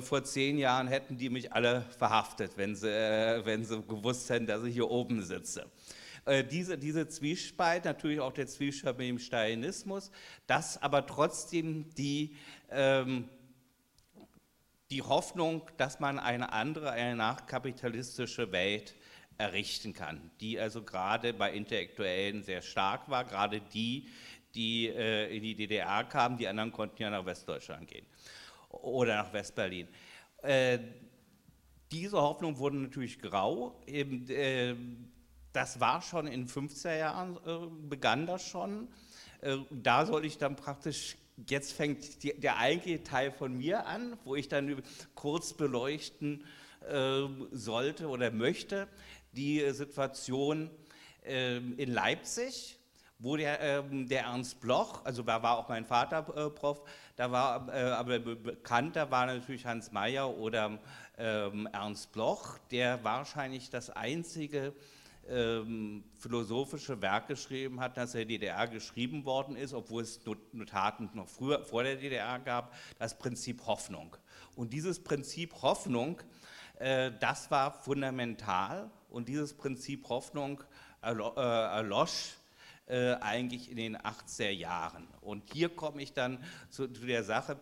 G: vor zehn Jahren hätten die mich alle verhaftet, wenn sie, wenn sie gewusst hätten, dass ich hier oben sitze. Äh, diese, diese Zwiespalt, natürlich auch der Zwiespalt mit dem Stalinismus, dass aber trotzdem die, ähm, die Hoffnung, dass man eine andere, eine nachkapitalistische Welt errichten kann, die also gerade bei Intellektuellen sehr stark war, gerade die, die äh, in die DDR kamen, die anderen konnten ja nach Westdeutschland gehen oder nach Westberlin. Äh, diese Hoffnung wurde natürlich grau. Eben, äh, das war schon in 50er Jahren, äh, begann das schon. Äh, da soll ich dann praktisch, jetzt fängt die, der eigentliche Teil von mir an, wo ich dann kurz beleuchten äh, sollte oder möchte, die Situation ähm, in Leipzig, wo der, ähm, der, Ernst Bloch, also da war auch mein Vater Prof, da war aber bekannter war natürlich Hans Mayer oder ähm, Ernst Bloch, der wahrscheinlich das einzige ähm, philosophische Werk geschrieben hat, das in der DDR geschrieben worden ist, obwohl es Notaten noch früher vor der DDR gab, das Prinzip Hoffnung. Und dieses Prinzip Hoffnung, äh, das war fundamental und dieses Prinzip Hoffnung erlo äh, erlosch äh, eigentlich in den 80er Jahren. Und hier komme ich dann zu, zu der Sache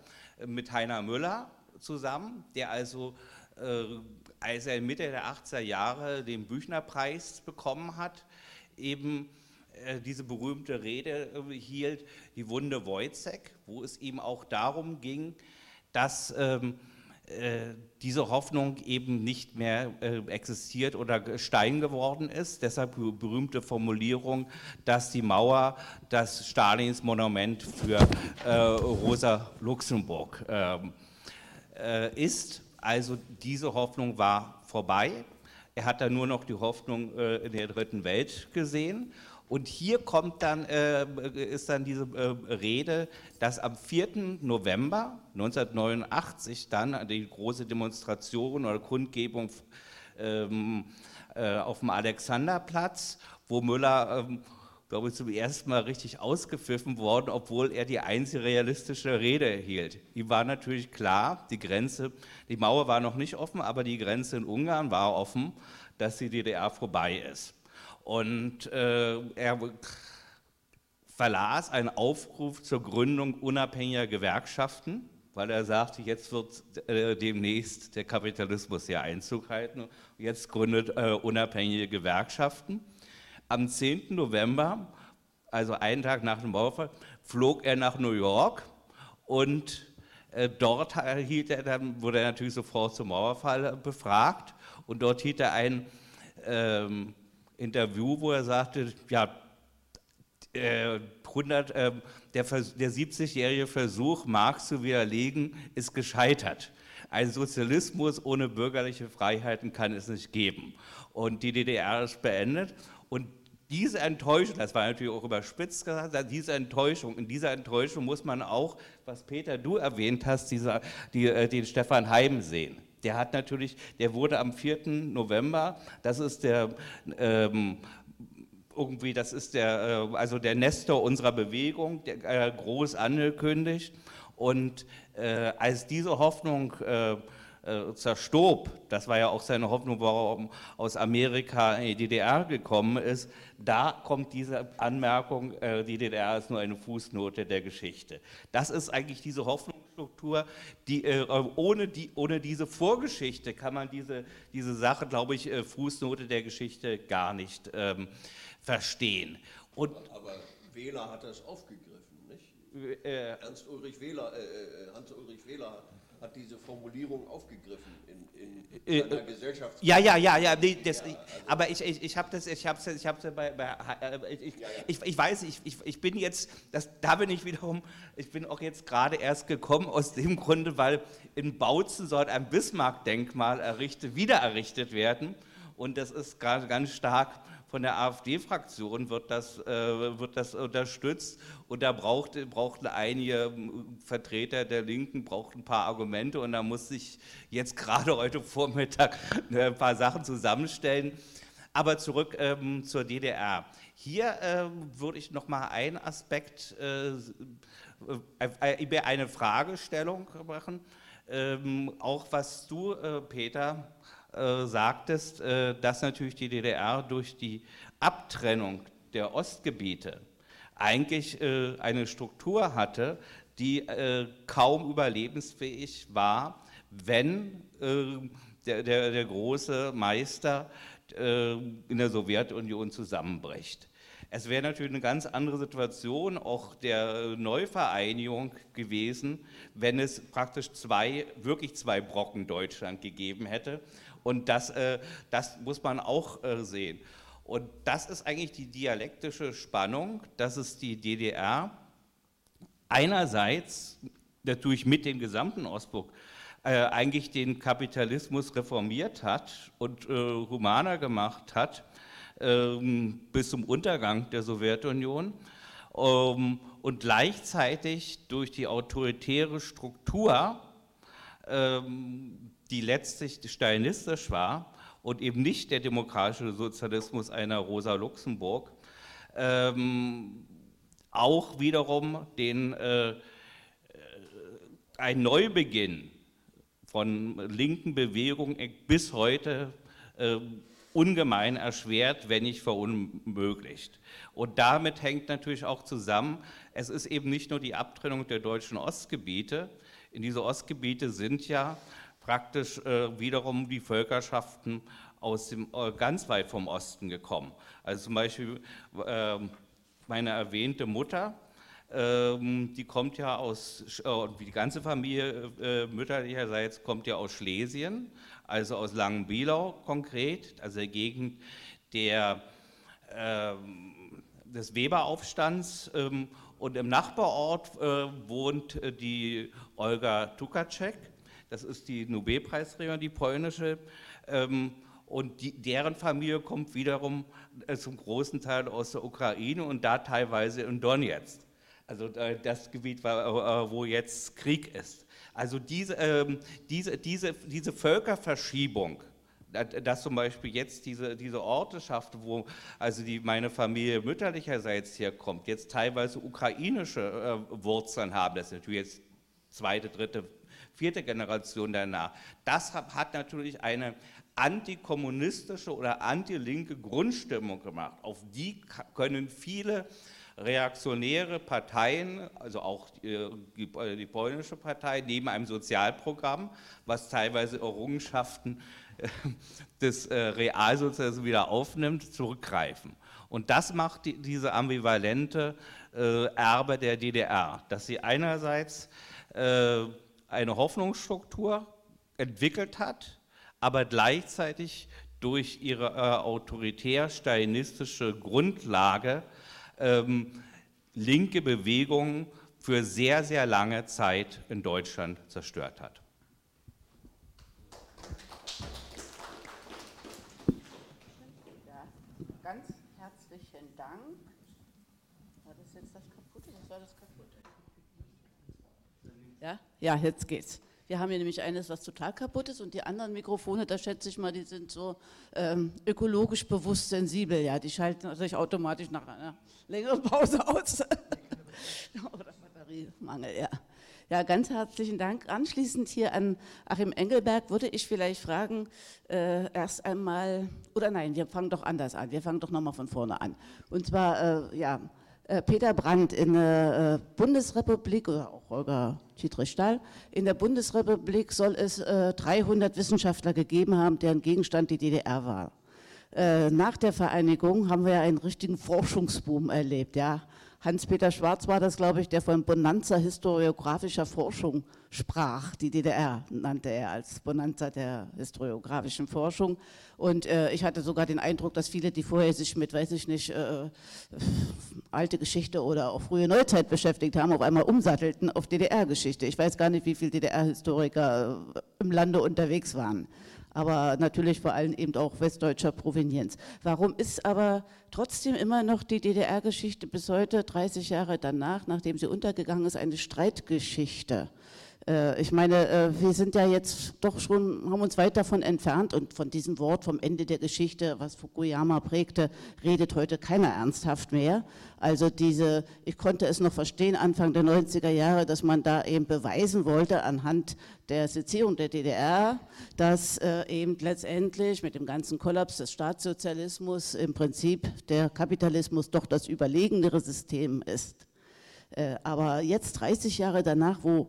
G: mit Heiner Müller zusammen, der also, äh, als er Mitte der 80er Jahre den Büchnerpreis bekommen hat, eben äh, diese berühmte Rede hielt, die Wunde Wojcek, wo es ihm auch darum ging, dass ähm, äh, diese Hoffnung eben nicht mehr äh, existiert oder Stein geworden ist. Deshalb die berühmte Formulierung, dass die Mauer das Stalins Monument für äh, Rosa Luxemburg ähm, äh, ist. Also diese Hoffnung war vorbei. Er hat dann nur noch die Hoffnung äh, in der dritten Welt gesehen und hier kommt dann, äh, ist dann diese äh, Rede, dass am 4. November 1989 dann die große Demonstration oder Kundgebung ähm, äh, auf dem Alexanderplatz, wo Müller, ähm, glaube ich, zum ersten Mal richtig ausgepfiffen worden, obwohl er die einzige realistische Rede erhielt. Ihm war natürlich klar, die Grenze, die Mauer war noch nicht offen, aber die Grenze in Ungarn war offen, dass die DDR vorbei ist. Und äh, er verlas einen Aufruf zur Gründung unabhängiger Gewerkschaften, weil er sagte, jetzt wird äh, demnächst der Kapitalismus hier Einzug halten. Jetzt gründet äh, unabhängige Gewerkschaften. Am 10. November, also einen Tag nach dem Mauerfall, flog er nach New York und äh, dort hielt er dann, wurde er natürlich sofort zum Mauerfall befragt und dort hielt er ein ähm, Interview, wo er sagte, ja, äh, 100, äh, der, der 70-jährige Versuch, Marx zu widerlegen, ist gescheitert. Ein Sozialismus ohne bürgerliche Freiheiten kann es nicht geben. Und die DDR ist beendet. Und diese Enttäuschung, das war natürlich auch überspitzt gesagt, diese Enttäuschung, in dieser Enttäuschung muss man auch, was Peter du erwähnt hast, dieser, die, äh, den Stefan Heim sehen. Der hat natürlich, der wurde am 4. November, das ist der ähm, irgendwie, das ist der, äh, also der Nestor unserer Bewegung, der, äh, groß angekündigt. Und äh, als diese Hoffnung äh, äh, zerstob, das war ja auch seine Hoffnung, warum aus Amerika in die DDR gekommen ist, da kommt diese Anmerkung, äh, die DDR ist nur eine Fußnote der Geschichte. Das ist eigentlich diese Hoffnungsstruktur, die, äh, ohne, die, ohne diese Vorgeschichte kann man diese, diese Sache, glaube ich, äh, Fußnote der Geschichte gar nicht ähm, verstehen.
B: Und, aber Wähler hat das aufgegriffen, nicht? Äh, Ernst Ulrich Wähler, äh, Hans-Ulrich Wähler hat hat diese Formulierung aufgegriffen in, in äh, seiner äh, Gesellschaft.
G: Ja, ja, ja, ja, nee, das, also aber ich, ich, ich habe das, ich habe ich habe bei, bei äh, ich, ja, ja. ich, ich weiß, ich, ich, ich bin jetzt, das, da bin ich wiederum, ich bin auch jetzt gerade erst gekommen aus dem Grunde, weil in Bautzen soll ein Bismarck-Denkmal errichtet, wieder errichtet werden und das ist gerade ganz stark von der AfD-Fraktion wird das, äh, wird das unterstützt und da braucht, brauchten einige ähm, Vertreter der Linken braucht ein paar Argumente und da muss ich jetzt (laughs) gerade heute Vormittag ein paar Sachen zusammenstellen. Aber zurück ähm, zur DDR. Hier ähm, würde ich noch mal einen Aspekt, äh, äh, eine Fragestellung machen, ähm, auch was du, äh, Peter, äh, sagtest, äh, dass natürlich die DDR durch die Abtrennung der Ostgebiete eigentlich äh, eine Struktur hatte, die äh, kaum überlebensfähig war, wenn äh, der, der, der, große Meister in der Sowjetunion zusammenbricht. Es wäre natürlich eine ganz andere Situation auch der Neuvereinigung gewesen, wenn es praktisch zwei, wirklich zwei Brocken Deutschland gegeben hätte. Und das, äh, das muss man auch äh, sehen. Und das ist eigentlich die dialektische Spannung, dass es die DDR einerseits natürlich mit dem gesamten Ostblock äh, eigentlich den Kapitalismus reformiert hat und humaner gemacht hat ähm, bis zum Untergang der Sowjetunion ähm, und gleichzeitig durch die autoritäre Struktur ähm, die letztlich stalinistisch war und eben nicht der demokratische Sozialismus einer Rosa Luxemburg, ähm, auch wiederum den, äh, äh ein Neubeginn von linken Bewegungen bis heute äh, ungemein erschwert, wenn nicht verunmöglicht. Und damit hängt natürlich auch zusammen, es ist eben nicht nur die Abtrennung der deutschen Ostgebiete. In diese Ostgebiete sind ja praktisch äh, wiederum die Völkerschaften aus dem, äh, ganz weit vom Osten gekommen. Also zum Beispiel äh, meine erwähnte Mutter, ähm, die kommt ja aus, äh, die ganze Familie mütterlicherseits kommt ja aus Schlesien, also aus Langenbielau konkret, also der Gegend der, ähm, des Weberaufstands. Ähm, und im Nachbarort wohnt die Olga Tukacek, das ist die Nobelpreisträgerin, die polnische. Und die, deren Familie kommt wiederum zum großen Teil aus der Ukraine und da teilweise in Donetsk also äh, das Gebiet, äh, wo jetzt Krieg ist. Also diese, ähm, diese, diese, diese Völkerverschiebung, dass zum Beispiel jetzt diese, diese Orteschaft, wo also die, meine Familie mütterlicherseits herkommt, jetzt teilweise ukrainische äh, Wurzeln haben, das ist natürlich jetzt zweite, dritte, vierte Generation danach, das hat natürlich eine antikommunistische oder antilinke Grundstimmung gemacht. Auf die können viele reaktionäre Parteien, also auch die, die, polnische Partei, neben einem Sozialprogramm, was teilweise Errungenschaften äh, des äh, Realsozialismus wieder aufnimmt, zurückgreifen. Und das macht die, diese ambivalente äh, Erbe der DDR, dass sie einerseits äh, eine Hoffnungsstruktur entwickelt hat, aber gleichzeitig durch ihre äh, autoritär-stalinistische Grundlage ähm, linke Bewegungen für sehr, sehr lange Zeit in Deutschland zerstört hat.
A: Ja, ganz herzlichen Dank. War das jetzt das kaputte? Was war das kaputte? Ja, jetzt geht's. Wir haben hier nämlich eines, was total kaputt ist und die anderen Mikrofone, da schätze ich mal, die sind so ähm, ökologisch bewusst sensibel. Ja, die schalten sich automatisch nach einer längeren Pause aus. (laughs) Oder Batteriemangel, ja. Ja, ganz herzlichen Dank. Anschließend hier an Achim Engelberg würde ich vielleicht fragen, äh, erst einmal, oder nein, wir fangen doch anders an, wir fangen doch nochmal von vorne an. Und zwar, äh, ja, Peter Brandt in der äh, Bundesrepublik, oder auch Holger Dietrich-Stahl, in der Bundesrepublik soll es 300 äh, Wissenschaftler gegeben haben, deren Gegenstand die DDR war. Nach der Vereinigung haben wir einen richtigen Forschungsboom erlebt. Ja. Hans-Peter Schwarz war das, glaube ich, der von Bonanza historiografischer Forschung sprach. Die DDR nannte er als Bonanza der historiografischen Forschung. Und äh, ich hatte sogar den Eindruck, dass viele, die vorher sich mit, weiß ich nicht, äh, alte Geschichte oder auch frühe Neuzeit beschäftigt haben, auf einmal umsattelten auf DDR-Geschichte. Ich weiß gar nicht, wie viele DDR-Historiker äh, im Lande unterwegs waren aber natürlich vor allem eben auch westdeutscher Provenienz. Warum ist aber trotzdem immer noch die DDR-Geschichte bis heute, 30 Jahre danach, nachdem sie untergegangen ist, eine Streitgeschichte? Äh, ich meine, äh, wir sind ja jetzt doch schon, haben uns weit davon entfernt und von diesem Wort vom Ende der Geschichte, was Fukuyama prägte, redet heute keiner ernsthaft mehr. Also diese, ich konnte es noch verstehen, Anfang der 90er Jahre, dass man da eben beweisen wollte anhand der Sezierung der DDR, dass äh, eben letztendlich mit dem ganzen Kollaps des Staatssozialismus im Prinzip der Kapitalismus doch das überlegendere System ist. Aber jetzt 30 Jahre danach, wo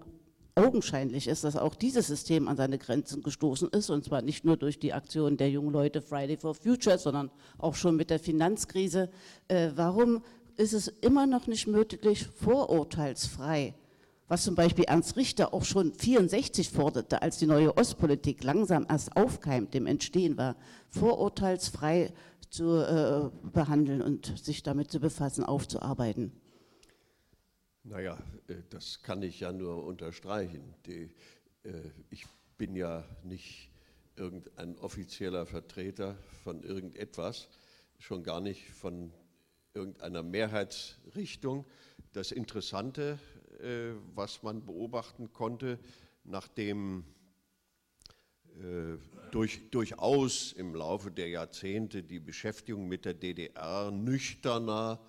A: augenscheinlich ist, dass auch dieses System an seine Grenzen gestoßen ist, und zwar nicht nur durch die Aktion der jungen Leute Friday for Future, sondern auch schon mit der Finanzkrise. Äh, warum ist es immer noch nicht möglich, vorurteilsfrei, was zum Beispiel Ernst Richter auch schon 64 forderte, als die neue Ostpolitik langsam erst aufkeimt, dem Entstehen war, vorurteilsfrei zu äh, behandeln und sich damit zu befassen, aufzuarbeiten?
B: Naja, äh, das kann ich ja nur unterstreichen. Die, äh, ich bin ja nicht irgendein offizieller Vertreter von irgendetwas, schon gar nicht von irgendeiner Mehrheitsrichtung. Das Interessante, äh, was man beobachten konnte, nachdem durch, durchaus im Laufe der Jahrzehnte die Beschäftigung mit der DDR nüchterner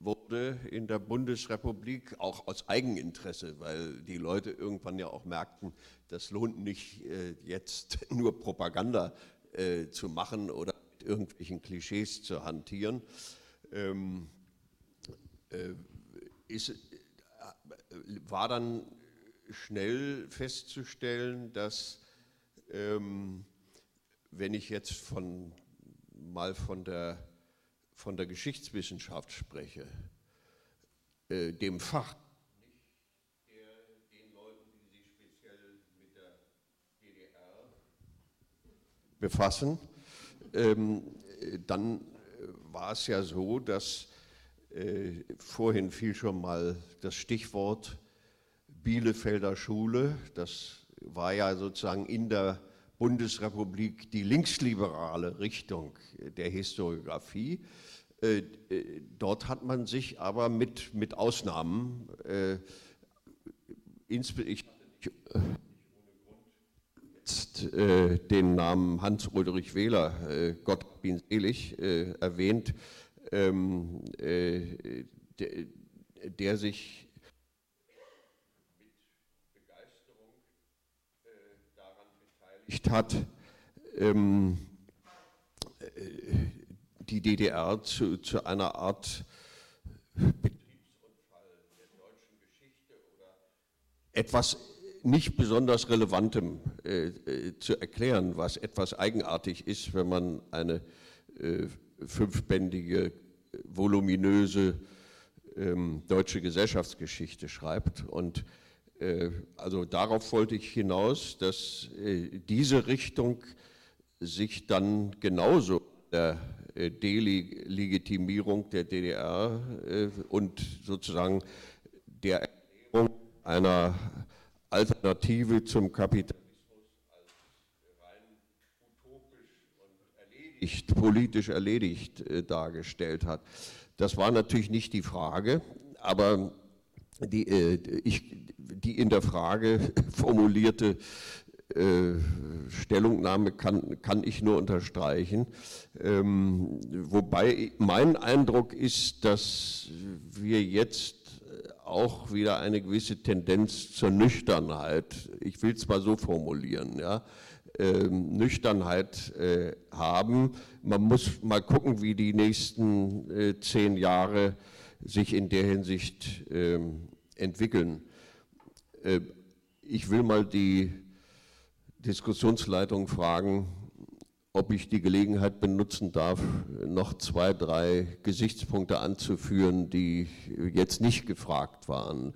B: wurde in der Bundesrepublik, auch aus Eigeninteresse, weil die Leute irgendwann ja auch merkten, das lohnt nicht äh, jetzt (laughs) nur Propaganda äh, zu machen oder mit irgendwelchen Klischees zu hantieren, ähm, äh, ist, war dann schnell festzustellen, dass ähm, wenn ich jetzt von, mal von der, von der Geschichtswissenschaft spreche, äh, dem Fach, befassen, ähm, dann war es ja so, dass äh, vorhin fiel schon mal das Stichwort Bielefelder Schule. Das war ja sozusagen in der Bundesrepublik die linksliberale Richtung der Historiografie. Äh, äh, dort hat man sich aber mit, mit Ausnahmen, äh, ich, jetzt äh, den Namen Hans-Ulrich Wähler, äh, Gott bin selig, äh, erwähnt, ähm, äh, der, der, sich mit Begeisterung äh, daran beteiligt hat, ähm, äh, die DDR zu, zu einer Art Betriebsunfall der deutschen Geschichte oder etwas nicht besonders Relevantem äh, äh, zu erklären, was etwas eigenartig ist, wenn man eine äh, fünfbändige, voluminöse ähm, deutsche Gesellschaftsgeschichte schreibt. Und also darauf wollte ich hinaus, dass äh, diese Richtung sich dann genauso der äh, Delegitimierung der DDR äh, und sozusagen der Erklärung einer Alternative zum Kapitalismus erledigt, politisch erledigt äh, dargestellt hat. Das war natürlich nicht die Frage, aber die, äh, ich, die in der Frage (laughs) formulierte äh, Stellungnahme kann, kann ich nur unterstreichen. Ähm, wobei mein Eindruck ist, dass wir jetzt auch wieder eine gewisse Tendenz zur Nüchternheit, ich will es mal so formulieren, ja, ähm, Nüchternheit äh, haben. Man muss mal gucken, wie die nächsten äh, zehn Jahre sich in der Hinsicht ähm, entwickeln. Äh, ich will mal die Diskussionsleitung fragen, ob ich die Gelegenheit benutzen darf, noch zwei, drei Gesichtspunkte anzuführen, die jetzt nicht gefragt waren,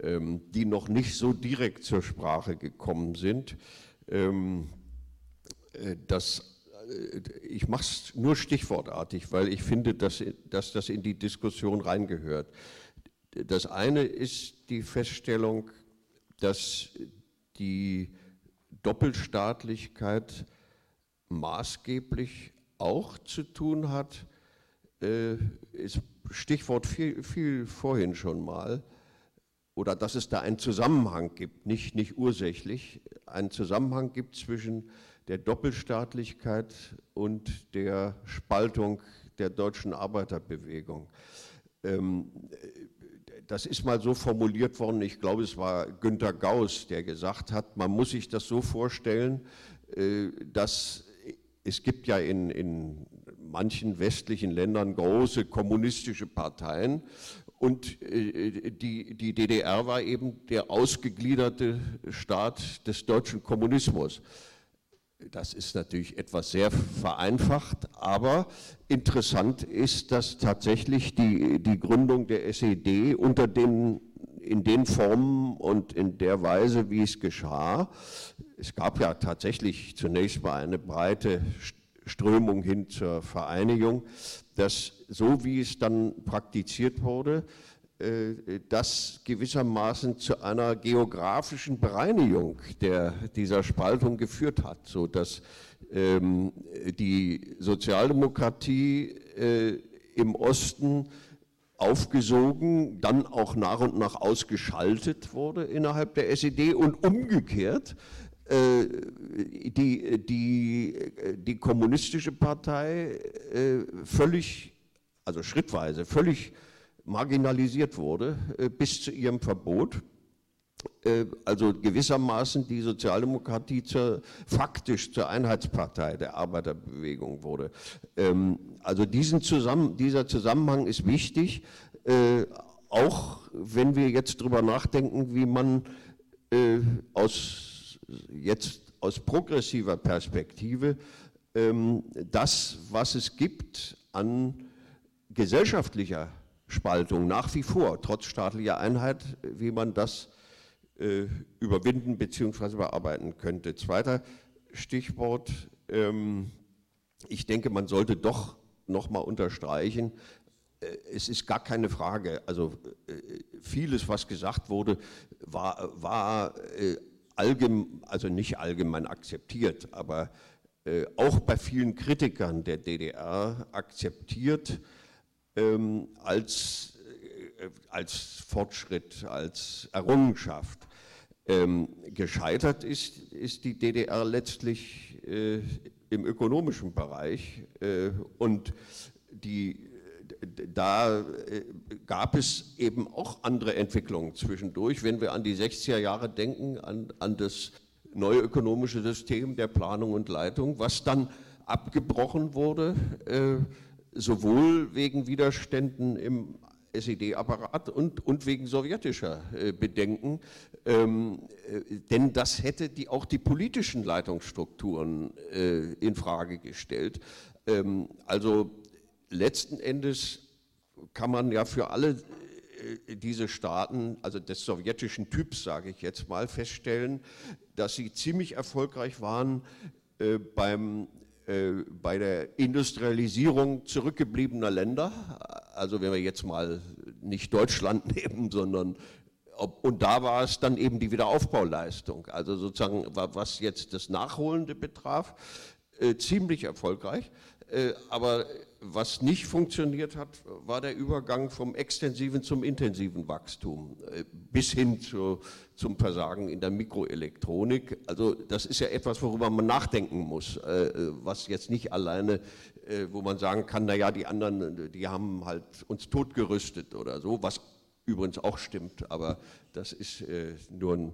B: ähm, die noch nicht so direkt zur Sprache gekommen sind. Ähm, äh, das, ich mache es nur stichwortartig, weil ich finde, dass, dass das in die Diskussion reingehört. Das eine ist die Feststellung, dass die Doppelstaatlichkeit maßgeblich auch zu tun hat, äh, ist Stichwort viel, viel vorhin schon mal, oder dass es da einen Zusammenhang gibt, nicht, nicht ursächlich, einen Zusammenhang gibt zwischen der Doppelstaatlichkeit und der Spaltung der deutschen Arbeiterbewegung. Ähm, das ist mal so formuliert worden, ich glaube, es war Günter Gauss, der gesagt hat, man muss sich das so vorstellen, äh, dass es gibt ja in, in manchen westlichen Ländern große kommunistische Parteien und äh, die, die DDR war eben der ausgegliederte Staat des deutschen Kommunismus. Das ist natürlich etwas sehr vereinfacht, aber interessant ist, dass tatsächlich die, die Gründung der SED unter den, in den Formen und in der Weise, wie es geschah, es gab ja tatsächlich zunächst mal eine breite Strömung hin zur Vereinigung, dass so wie es dann praktiziert wurde, das gewissermaßen zu einer geografischen Bereinigung der, dieser Spaltung geführt hat, sodass ähm, die Sozialdemokratie äh, im Osten aufgesogen, dann auch nach und nach ausgeschaltet wurde innerhalb der SED und umgekehrt äh, die, die, die kommunistische Partei äh, völlig, also schrittweise, völlig marginalisiert wurde äh, bis zu ihrem Verbot. äh, also gewissermaßen die Sozialdemokratie zur, faktisch zur Einheitspartei der Arbeiterbewegung wurde. Ähm, also Zusammen, dieser Zusammenhang ist wichtig, äh, auch wenn wir jetzt darüber nachdenken, wie man aus, jetzt aus progressiver Perspektive ähm, das, was es gibt an gesellschaftlicher Spaltung nach wie vor, trotz staatlicher Einheit, wie man das äh, überwinden bzw. bearbeiten könnte. Zweiter Stichwort, ähm, ich denke, man sollte doch nochmal unterstreichen, äh, es ist gar keine Frage, also äh, vieles, was gesagt wurde, war, war äh, allgemein, also nicht allgemein akzeptiert, aber auch bei vielen Kritikern der DDR akzeptiert ähm, als, als Fortschritt, als Errungenschaft. Ähm, gescheitert ist, ist die DDR letztlich im ökonomischen Bereich und die da äh, gab es eben auch andere Entwicklungen zwischendurch. Wenn wir an die 60er Jahre denken, an, an das neue ökonomische System der Planung und Leitung, was dann abgebrochen wurde, äh, sowohl wegen Widerständen im SED-Apparat und, und wegen sowjetischer äh, Bedenken, ähm, äh, denn das hätte die, auch die politischen Leitungsstrukturen äh, in Frage gestellt. Ähm, also letzten Endes kann man ja für alle äh, diese Staaten, also des sowjetischen Typs, sage ich jetzt mal, feststellen, dass sie ziemlich erfolgreich waren äh, beim, bei der Industrialisierung zurückgebliebener Länder. Also wenn wir jetzt mal nicht Deutschland (laughs) nehmen, sondern und da war es dann eben die Wiederaufbauleistung. Also sozusagen, was jetzt das Nachholende betraf, äh, ziemlich erfolgreich. Äh, aber was nicht funktioniert hat, war der Übergang vom extensiven zum intensiven Wachstum äh, bis hin zu, zum Versagen in der Mikroelektronik. Also das ist ja etwas, worüber man nachdenken muss, äh, was jetzt nicht alleine, wo man sagen kann, naja, die anderen, die haben halt uns totgerüstet oder so, was übrigens auch stimmt, aber das ist nur ein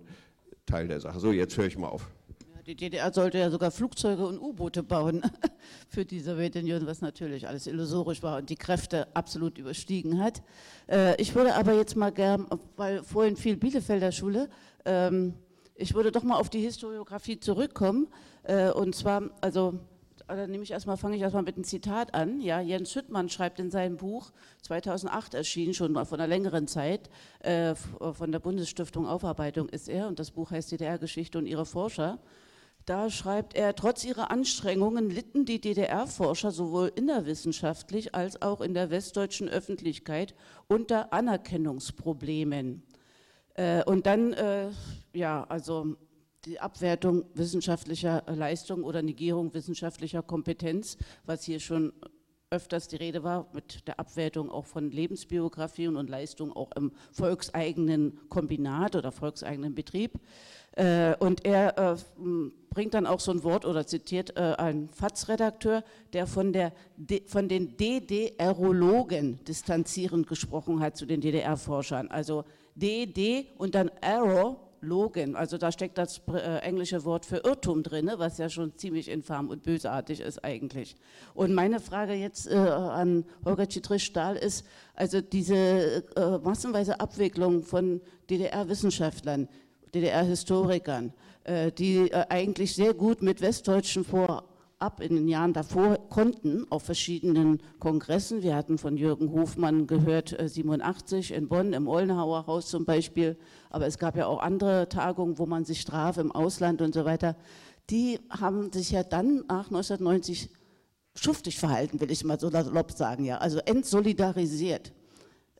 B: Teil der Sache. So, jetzt höre ich mal auf.
A: Die DDR sollte ja sogar Flugzeuge und U-Boote bauen (laughs) für die Sowjetunion, was natürlich alles illusorisch war und die Kräfte absolut überstiegen hat. Äh, ich würde aber jetzt mal gern, weil vorhin viel Bielefelder Schule, ähm, ich würde doch mal auf die Historiografie zurückkommen. Äh, und zwar, also dann nehme ich erstmal, fange ich erstmal mit einem Zitat an. Ja, Jens Hüttmann schreibt in seinem Buch, 2008 erschienen, schon von einer längeren Zeit, äh, von der Bundesstiftung Aufarbeitung ist er, und das Buch heißt DDR-Geschichte und ihre Forscher. Da schreibt er, trotz ihrer Anstrengungen litten die DDR-Forscher sowohl innerwissenschaftlich als auch in der westdeutschen Öffentlichkeit unter Anerkennungsproblemen. Äh, und dann, äh, ja, also die Abwertung wissenschaftlicher Leistung oder Negierung wissenschaftlicher Kompetenz, was hier schon öfters die Rede war, mit der Abwertung auch von Lebensbiografien und Leistungen auch im volkseigenen Kombinat oder volkseigenen Betrieb. Äh, und er äh, bringt dann auch so ein Wort oder zitiert äh, einen FATS-Redakteur, der von, der, von den DDRologen distanzierend gesprochen hat zu den DDR-Forschern. Also DD und dann Arrow, Logen, also da steckt das englische Wort für Irrtum drin, was ja schon ziemlich infam und bösartig ist eigentlich. Und meine Frage jetzt äh, an Holger Citrisch-Stahl ist, also diese äh, massenweise Abwicklung von DDR-Wissenschaftlern, DDR-Historikern, äh, die äh, eigentlich sehr gut mit Westdeutschen vorab in den Jahren davor konnten, auf verschiedenen Kongressen. Wir hatten von Jürgen Hofmann gehört, 87 äh, in Bonn, im Ollenhauer Haus zum Beispiel, aber es gab ja auch andere Tagungen, wo man sich traf im Ausland und so weiter. Die haben sich ja dann nach 1990 schuftig verhalten, will ich mal so salopp sagen, ja, also entsolidarisiert.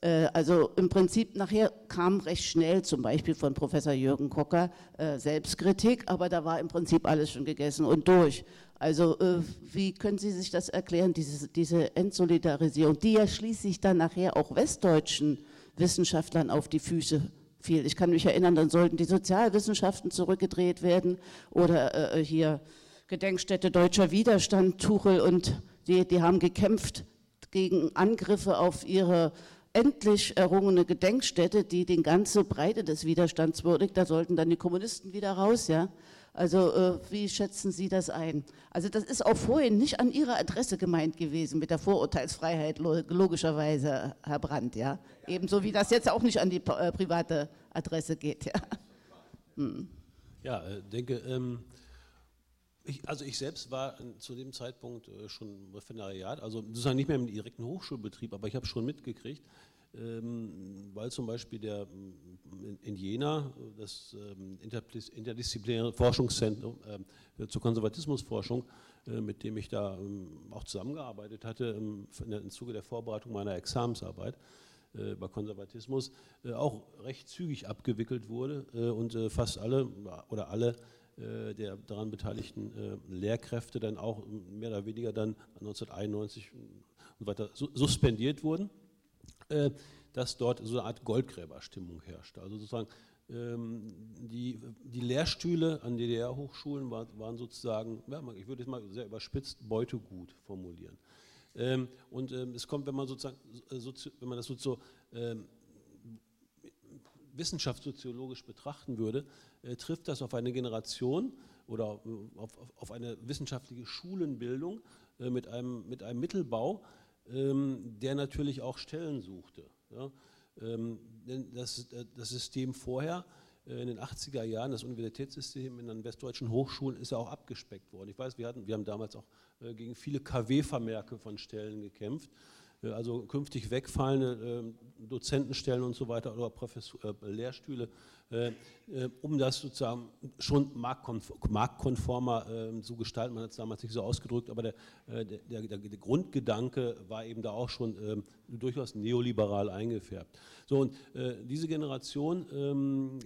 A: Äh, also im Prinzip nachher kam recht schnell zum Beispiel von Professor Jürgen Kocker äh, Selbstkritik, aber da war im Prinzip alles schon gegessen und durch. Also äh, wie können Sie sich das erklären, diese, diese Entsolidarisierung, die ja schließlich dann nachher auch westdeutschen Wissenschaftlern auf die Füße fiel. Ich kann mich erinnern, dann sollten die Sozialwissenschaften zurückgedreht werden oder hier Gedenkstätte Deutscher Widerstand, Tuchel und die, die haben gekämpft gegen Angriffe auf ihre endlich errungene Gedenkstätte, die die ganze Breite des Widerstands würdigt. Da sollten dann die Kommunisten wieder raus, ja. Also äh, wie schätzen Sie das ein? Also das ist auch vorhin nicht an Ihrer Adresse gemeint gewesen mit der Vorurteilsfreiheit, logischerweise, Herr Brandt, ja. Ebenso wie das jetzt auch nicht an die äh, private Adresse geht, ja.
D: Hm. Ja, äh, denke, ähm, ich, also ich selbst war zu dem Zeitpunkt äh, schon im Referendariat, also sozusagen nicht mehr im direkten Hochschulbetrieb, aber ich habe schon mitgekriegt, ähm, weil zum Beispiel der, in Jena das ähm, interdisziplinäre Forschungszentrum äh, zur Konservatismusforschung, äh, mit dem ich da auch zusammengearbeitet hatte im Zuge der Vorbereitung meiner Examensarbeit über Konservatismus, auch recht zügig abgewickelt wurde und fast alle oder alle äh, der daran beteiligten äh, Lehrkräfte dann auch mehr oder weniger dann 1991 und weiter suspendiert wurden, äh, dass dort so eine Art Goldgräberstimmung herrschte. Also sozusagen ähm, die, die Lehrstühle an DDR-Hochschulen waren sozusagen, ich würde es mal sehr überspitzt, Beutegut formulieren. Ähm, und ähm, es kommt, wenn man sozusagen, wenn man das so wissenschaftssoziologisch betrachten würde, äh, trifft das auf eine Generation oder äh, auf, auf eine wissenschaftliche Schulenbildung äh, mit, einem, mit einem Mittelbau, ähm, der natürlich auch Stellen suchte. Ja? Ähm, das, das System vorher, in den 80er Jahren, das Universitätssystem in den westdeutschen Hochschulen ist ja auch abgespeckt worden. Ich weiß, wir, hatten, wir haben damals auch gegen viele KW-Vermerke von Stellen gekämpft. Äh, also künftig wegfallende äh, Dozentenstellen und so weiter oder Professor, äh, Lehrstühle, um das sozusagen schon marktkonformer zu gestalten. Man hat es damals nicht so ausgedrückt, aber der, der, der, der Grundgedanke war eben da auch schon ähm, durchaus neoliberal eingefärbt. So, und diese Generation ähm,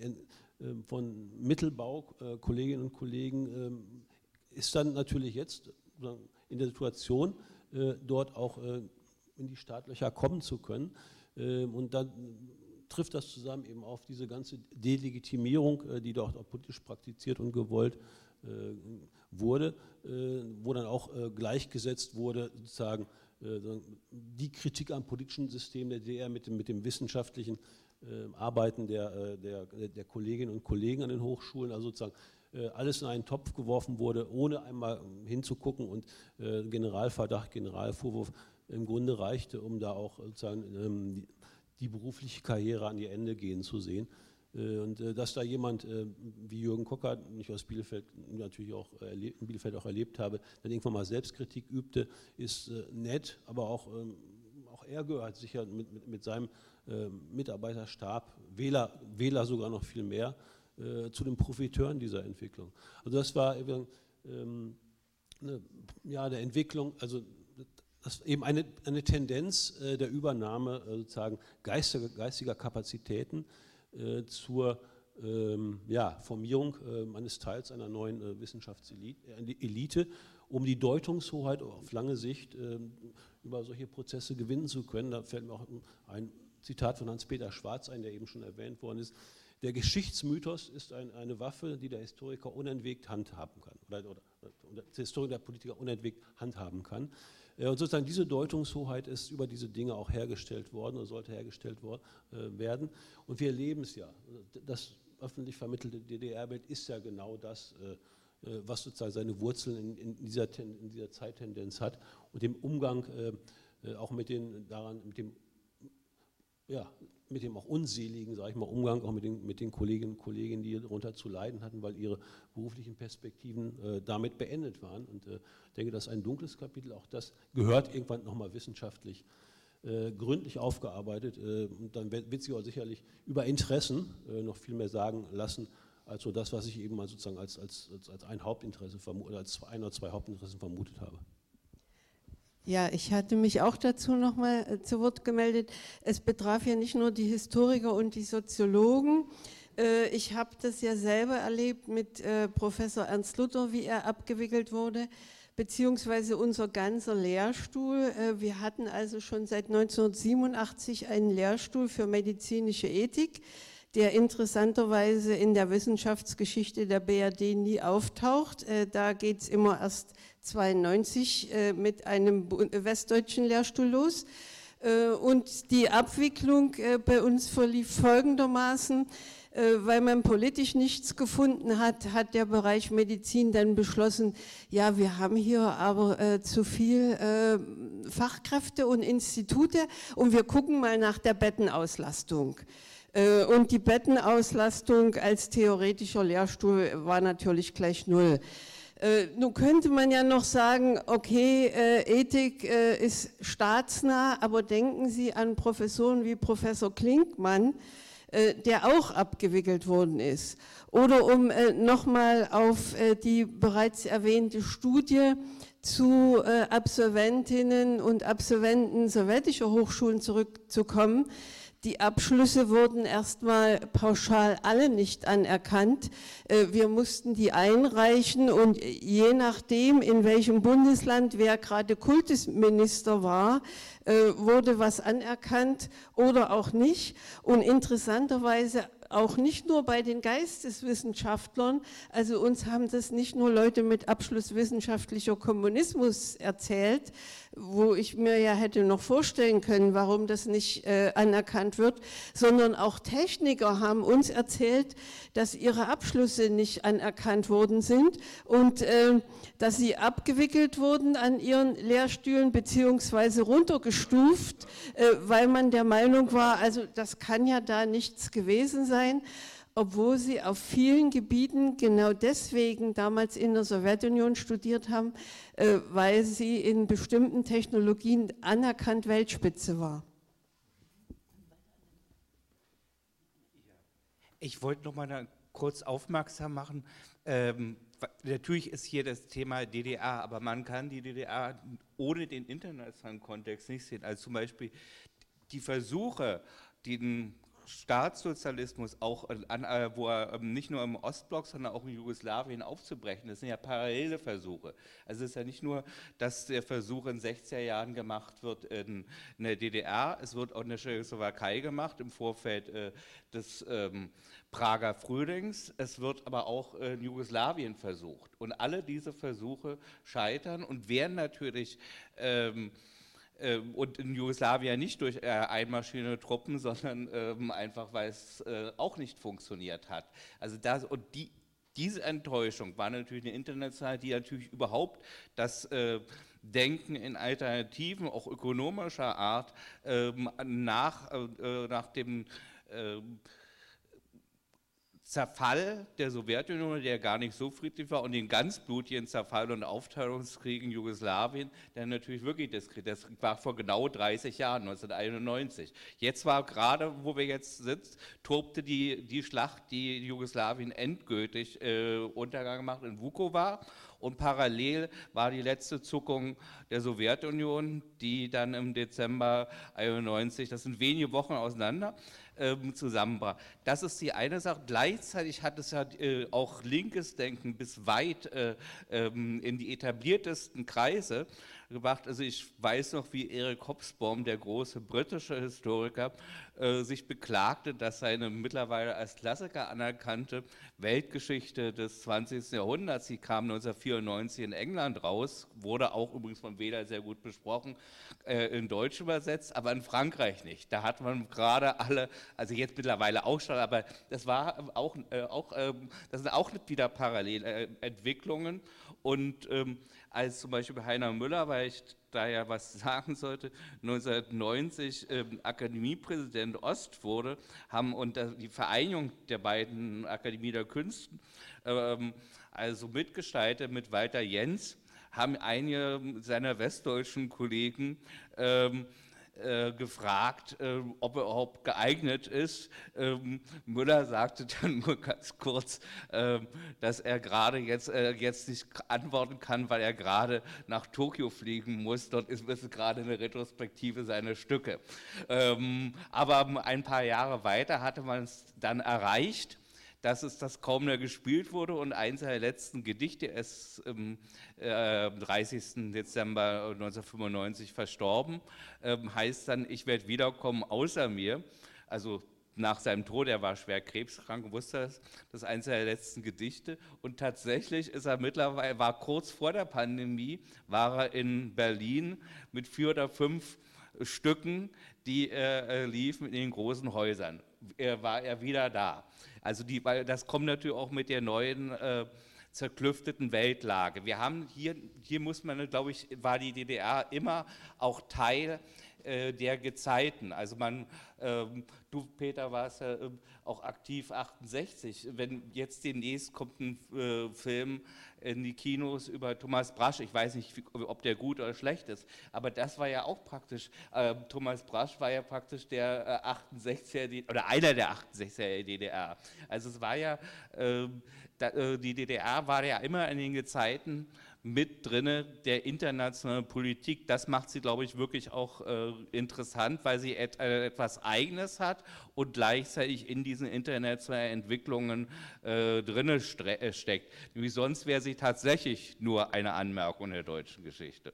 D: von Mittelbau-Kolleginnen und Kollegen ähm, ist dann natürlich jetzt in der Situation, dort auch in die Startlöcher kommen zu können. Ähm, und dann trifft das zusammen eben auf diese ganze Delegitimierung, äh, die dort auch politisch praktiziert und gewollt äh, wurde, äh, wo dann auch gleichgesetzt wurde, sozusagen die Kritik am politischen System der DDR mit dem, mit dem wissenschaftlichen Arbeiten der, der, der Kolleginnen und Kollegen an den Hochschulen, also sozusagen alles in einen Topf geworfen wurde, ohne einmal hinzugucken und Generalverdacht, Generalvorwurf im Grunde reichte, um da auch sozusagen ähm, die berufliche Karriere an ihr Ende gehen zu sehen. Äh, und äh, dass da jemand äh, wie Jürgen Kocker, den ich aus Bielefeld natürlich auch in Bielefeld auch erlebt habe, dann irgendwann mal Selbstkritik übte, ist nett, aber auch, ähm, auch er gehört sicher mit, mit, mit seinem Mitarbeiterstab, Wähler, Wähler sogar noch viel mehr, zu den Profiteuren dieser Entwicklung. Also das war ähm, eine, ja, der Entwicklung, also das eben eine, eine Tendenz äh, der Übernahme äh, sozusagen geistiger, geistiger Kapazitäten äh, zur ähm, ja, Formierung äh, eines Teils einer neuen äh, Wissenschaftselite, um die Deutungshoheit auf lange Sicht ähm, über solche Prozesse gewinnen zu können. Da fällt mir auch ein Zitat von Hans-Peter Schwarz ein, der eben schon erwähnt worden ist. Der Geschichtsmythos ist ein, eine Waffe, die der Historiker unentwegt handhaben kann, oder, oder, oder der Historiker der Politiker unentwegt handhaben kann. Äh, und sozusagen diese Deutungshoheit ist über diese Dinge auch hergestellt worden oder sollte hergestellt äh, werden. Und wir erleben es ja. Das öffentlich vermittelte DDR-Bild ist ja genau das, äh, was sozusagen seine Wurzeln in, in, dieser, in dieser Zeittendenz hat und dem Umgang auch mit, den, daran, mit dem ja, mit dem auch unseligen, sage ich mal, Umgang auch mit den, mit den Kolleginnen und Kollegen, die darunter zu leiden hatten, weil ihre beruflichen Perspektiven äh, damit beendet waren. Und äh, ich denke, das ist ein dunkles Kapitel, auch das gehört irgendwann nochmal wissenschaftlich äh, gründlich aufgearbeitet. Äh, und dann wird, sich auch sicherlich über Interessen äh, noch viel mehr sagen lassen, als so das, was ich eben mal sozusagen als, als, als ein Hauptinteresse oder als ein oder zwei Hauptinteressen vermutet habe.
F: Ja, ich hatte mich auch dazu nochmal äh, zu Wort gemeldet. Es betraf ja nicht nur die Historiker und die Soziologen. Äh, ich habe das ja selber erlebt mit äh, Professor Ernst Luther, wie er abgewickelt wurde, beziehungsweise unser ganzer Lehrstuhl. Wir hatten also schon seit 1987 einen Lehrstuhl für medizinische Ethik, der interessanterweise in der Wissenschaftsgeschichte der BRD nie auftaucht. Da geht es immer erst 92 äh, mit einem westdeutschen Lehrstuhl los. Äh, und die Abwicklung äh, bei uns verlief folgendermaßen. Äh, weil man politisch nichts gefunden hat, hat der Bereich Medizin dann beschlossen, ja, wir haben hier aber äh, zu viel äh, Fachkräfte und Institute und wir gucken mal nach der Bettenauslastung. Äh, und die Bettenauslastung als theoretischer Lehrstuhl war natürlich gleich null. Äh, nun könnte man ja noch sagen, okay, äh, Ethik äh, ist staatsnah, aber denken Sie an Professoren wie Professor Klinkmann, äh, der auch abgewickelt worden ist. Oder um äh, nochmal auf äh, die bereits erwähnte Studie zu Absolventinnen und Absolventen sowjetischer Hochschulen zurückzukommen, die Abschlüsse wurden erstmal pauschal alle nicht anerkannt. Wir mussten die einreichen und je nachdem, in welchem Bundesland wer gerade Kultusminister war, äh, wurde was anerkannt oder auch nicht. Und interessanterweise auch nicht nur bei den Geisteswissenschaftlern, also uns haben das nicht nur Leute mit Abschluss wissenschaftlicher Kommunismus erzählt, wo ich mir ja hätte noch vorstellen können, warum das nicht äh, anerkannt wird, sondern auch Techniker haben uns erzählt, dass ihre Abschlüsse nicht anerkannt worden sind und äh, dass sie abgewickelt wurden an ihren Lehrstühlen beziehungsweise runtergestuft, äh, weil man der Meinung war, also das kann ja da nichts gewesen sein obwohl sie auf vielen Gebieten genau deswegen damals in der Sowjetunion studiert haben, äh, weil sie in bestimmten Technologien anerkannt Weltspitze war.
G: Ich wollte noch mal kurz aufmerksam machen. Ähm, natürlich ist hier das Thema DDR, aber man kann die DDR ohne den internationalen Kontext nicht sehen. Also zum Beispiel die Versuche, den Staatssozialismus auch, an, äh, wo er ähm, nicht nur im Ostblock, sondern auch in Jugoslawien aufzubrechen. Das sind ja parallele Versuche. Also es ist ja nicht nur, dass der Versuch in 60er Jahren gemacht wird in, in der DDR, es wird auch in der Tschechoslowakei gemacht im Vorfeld äh, des ähm, Prager Frühlings, es wird aber auch in Jugoslawien versucht. Und alle diese Versuche scheitern und werden natürlich ähm, ähm, und in Jugoslawien nicht durch äh, einmaschine Truppen, (laughs) sondern ähm, einfach, weil es äh, auch nicht funktioniert hat. Also das, und die, diese Enttäuschung war natürlich eine internationale, die natürlich überhaupt das äh, Denken in Alternativen, auch ökonomischer Art, ähm, nach, äh, nach dem äh, Zerfall der Sowjetunion, der gar nicht so friedlich war, und den ganz blutigen Zerfall und Aufteilungskrieg in Jugoslawien, der natürlich wirklich das Krieg, das war vor genau 30 Jahren, 1991. Jetzt war gerade, wo wir jetzt sitzen, tobte die, die Schlacht, die Jugoslawien endgültig äh, Untergang gemacht in Vukovar und parallel war die letzte Zuckung der Sowjetunion, die dann im Dezember 91, das sind wenige Wochen auseinander, ähm, zusammenbrach. Das ist die eine Sache. Gleichzeitig hat es ja äh, auch linkes Denken bis weit äh, ähm, in die etabliertesten Kreise gebracht. Also ich weiß noch, wie Eric Hobsbawm, der große britische Historiker, äh, sich beklagte, dass seine mittlerweile als Klassiker anerkannte Weltgeschichte des 20. Jahrhunderts, die kam 1994 in England raus, wurde auch übrigens von Weder sehr gut besprochen, äh, in Deutsch übersetzt, aber in Frankreich nicht. Da hat man gerade alle, also jetzt mittlerweile auch schon, aber das war auch, äh, auch ähm, das sind auch wieder Parallelentwicklungen und ähm, als zum Beispiel Heiner Müller, weil ich da ja was (laughs) sagen sollte, 1990 ähm, Akademiepräsident Ost wurde, haben und die Vereinigung der beiden Akademie der Künste, ähm, also mitgestaltet mit Walter Jens, haben einige seiner westdeutschen Kollegen ähm, äh, gefragt, äh, ob er überhaupt geeignet ist. Ähm, Müller sagte dann nur ganz kurz, äh, dass er gerade jetzt, äh, jetzt nicht antworten kann, weil er gerade nach Tokio fliegen muss. Dort ist, ist gerade eine Retrospektive seiner Stücke. Ähm, aber ein paar Jahre weiter hatte man es dann erreicht dass es das kaum mehr gespielt wurde und eins der letzten Gedichte ist am äh, 30. Dezember 1995 verstorben, äh, heißt dann, ich werde wiederkommen außer mir, also nach seinem Tod, er war schwer krebskrank, wusste das, das ist eines der letzten Gedichte. Und tatsächlich ist er mittlerweile, war kurz vor der Pandemie, war er in Berlin mit vier oder fünf Stücken, die äh, liefen in den großen Häusern. Er war er wieder da. Also die, weil das kommt natürlich auch mit der neuen äh, zerklüfteten Weltlage. Wir haben hier, hier muss man, glaube ich, war die DDR immer auch Teil äh, der Gezeiten. Also man, ähm, du Peter warst ja äh, auch aktiv 68. Wenn jetzt demnächst kommt ein äh, Film in die Kinos über Thomas Brasch, ich weiß nicht, ob der gut oder schlecht ist, aber das war ja auch praktisch, äh, Thomas Brasch war ja praktisch der 68er oder einer der 68er der DDR. Also es war ja, ähm, äh, die DDR war ja immer in den Gezeiten mit drinne der internationalen Politik. Das macht sie, glaube ich, wirklich auch äh, interessant, weil sie et, äh, etwas Eigenes hat und gleichzeitig in diesen internationalen Entwicklungen äh, drinne äh, steckt. Nämlich sonst wäre sie tatsächlich nur eine Anmerkung der deutschen Geschichte.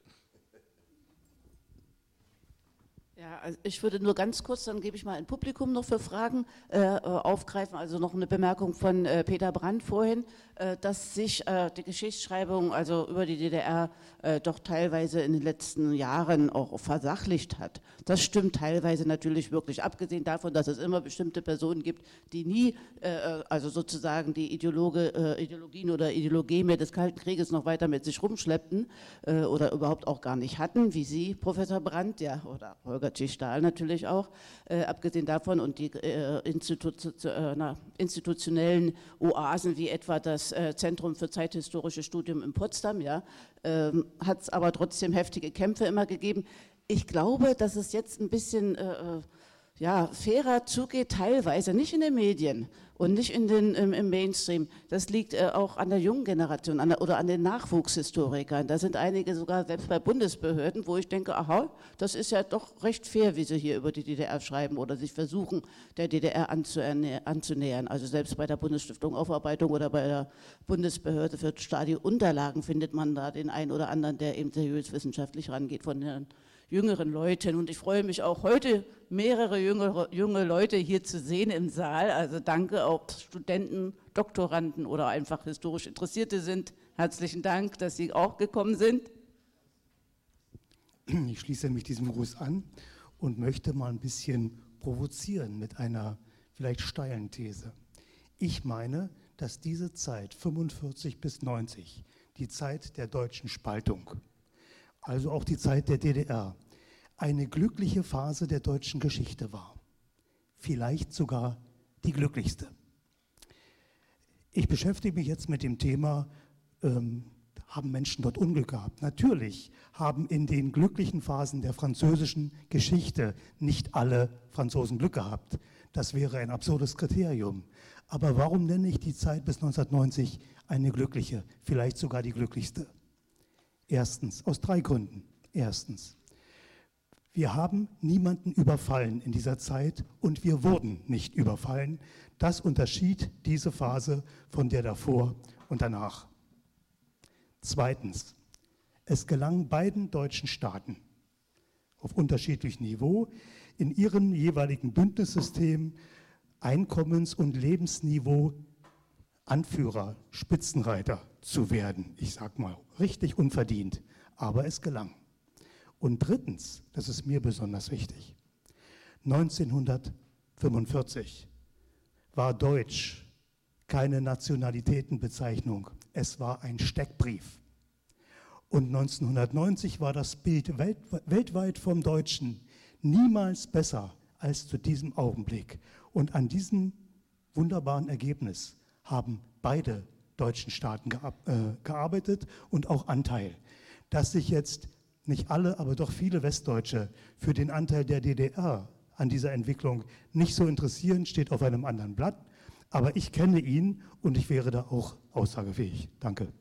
A: Ja, also ich würde nur ganz kurz, dann gebe ich mal ein Publikum noch für Fragen äh, äh, aufgreifen. Also noch eine Bemerkung von äh, Peter Brandt vorhin, dass sich äh, die Geschichtsschreibung also über die DDR äh, doch teilweise in den letzten Jahren auch versachlicht hat. Das stimmt teilweise natürlich wirklich, abgesehen davon, dass es immer bestimmte Personen gibt, die nie, also sozusagen die Ideologe, Ideologien oder Ideologie des Kalten Krieges noch weiter mit sich rumschleppten oder überhaupt auch gar nicht hatten, wie Sie, Professor Brandt, ja, oder Holger Holger Stahl natürlich auch, äh, abgesehen davon und die äh, äh, institutionellen Oasen wie etwa das äh, Zentrum für zeithistorische Studium in Potsdam, ja, ähm, hat es aber trotzdem heftige Kämpfe immer gegeben. Ich glaube, dass es jetzt ein bisschen äh, äh, ja, fairer zugeht, teilweise, nicht in den Medien und nicht in den, im, im Mainstream. Das liegt äh, auch an der jungen Generation an der, oder an den Nachwuchshistorikern. Da sind einige sogar selbst bei Bundesbehörden, wo ich denke, aha, das ist ja doch recht fair, wie sie hier über die DDR schreiben oder sich versuchen, der DDR anzunähern. Also selbst bei der Bundesstiftung Aufarbeitung oder bei der Bundesbehörde für Stadionunterlagen findet man da den einen oder anderen, der eben seriös wissenschaftlich rangeht von den jüngeren Leuten. Und ich freue mich auch heute, mehrere jüngere, junge Leute hier zu sehen im Saal. Also danke auch Studenten, Doktoranden oder einfach historisch Interessierte sind. Herzlichen Dank, dass Sie auch gekommen sind.
E: Ich schließe mich diesem Gruß an und möchte mal ein bisschen provozieren mit einer vielleicht steilen These. Ich meine, dass diese Zeit 45 bis 90, die Zeit der deutschen Spaltung, also auch die Zeit der DDR, eine glückliche Phase der deutschen Geschichte war. Vielleicht sogar die glücklichste. Ich beschäftige mich jetzt mit dem Thema, ähm, haben Menschen dort Unglück gehabt? Natürlich haben in den glücklichen Phasen der französischen Geschichte nicht alle Franzosen Glück gehabt. Das wäre ein absurdes Kriterium. Aber warum nenne ich die Zeit bis 1990 eine glückliche, vielleicht sogar die glücklichste? Erstens, aus drei Gründen. Erstens, wir haben niemanden überfallen in dieser Zeit und wir wurden nicht überfallen. Das unterschied diese Phase von der davor und danach. Zweitens, es gelang beiden deutschen Staaten auf unterschiedlichem Niveau in ihrem jeweiligen Bündnissystem Einkommens- und Lebensniveau Anführer, Spitzenreiter zu werden. Ich sage mal, richtig unverdient, aber es gelang. Und drittens, das ist mir besonders wichtig, 1945 war Deutsch keine Nationalitätenbezeichnung, es war ein Steckbrief. Und 1990 war das Bild weltweit vom Deutschen niemals besser als zu diesem Augenblick. Und an diesem wunderbaren Ergebnis haben beide deutschen Staaten äh, gearbeitet und auch Anteil. Dass sich jetzt nicht alle, aber doch viele Westdeutsche für den Anteil der DDR an dieser Entwicklung nicht so interessieren, steht auf einem anderen Blatt. Aber ich kenne ihn und ich wäre da auch aussagefähig. Danke.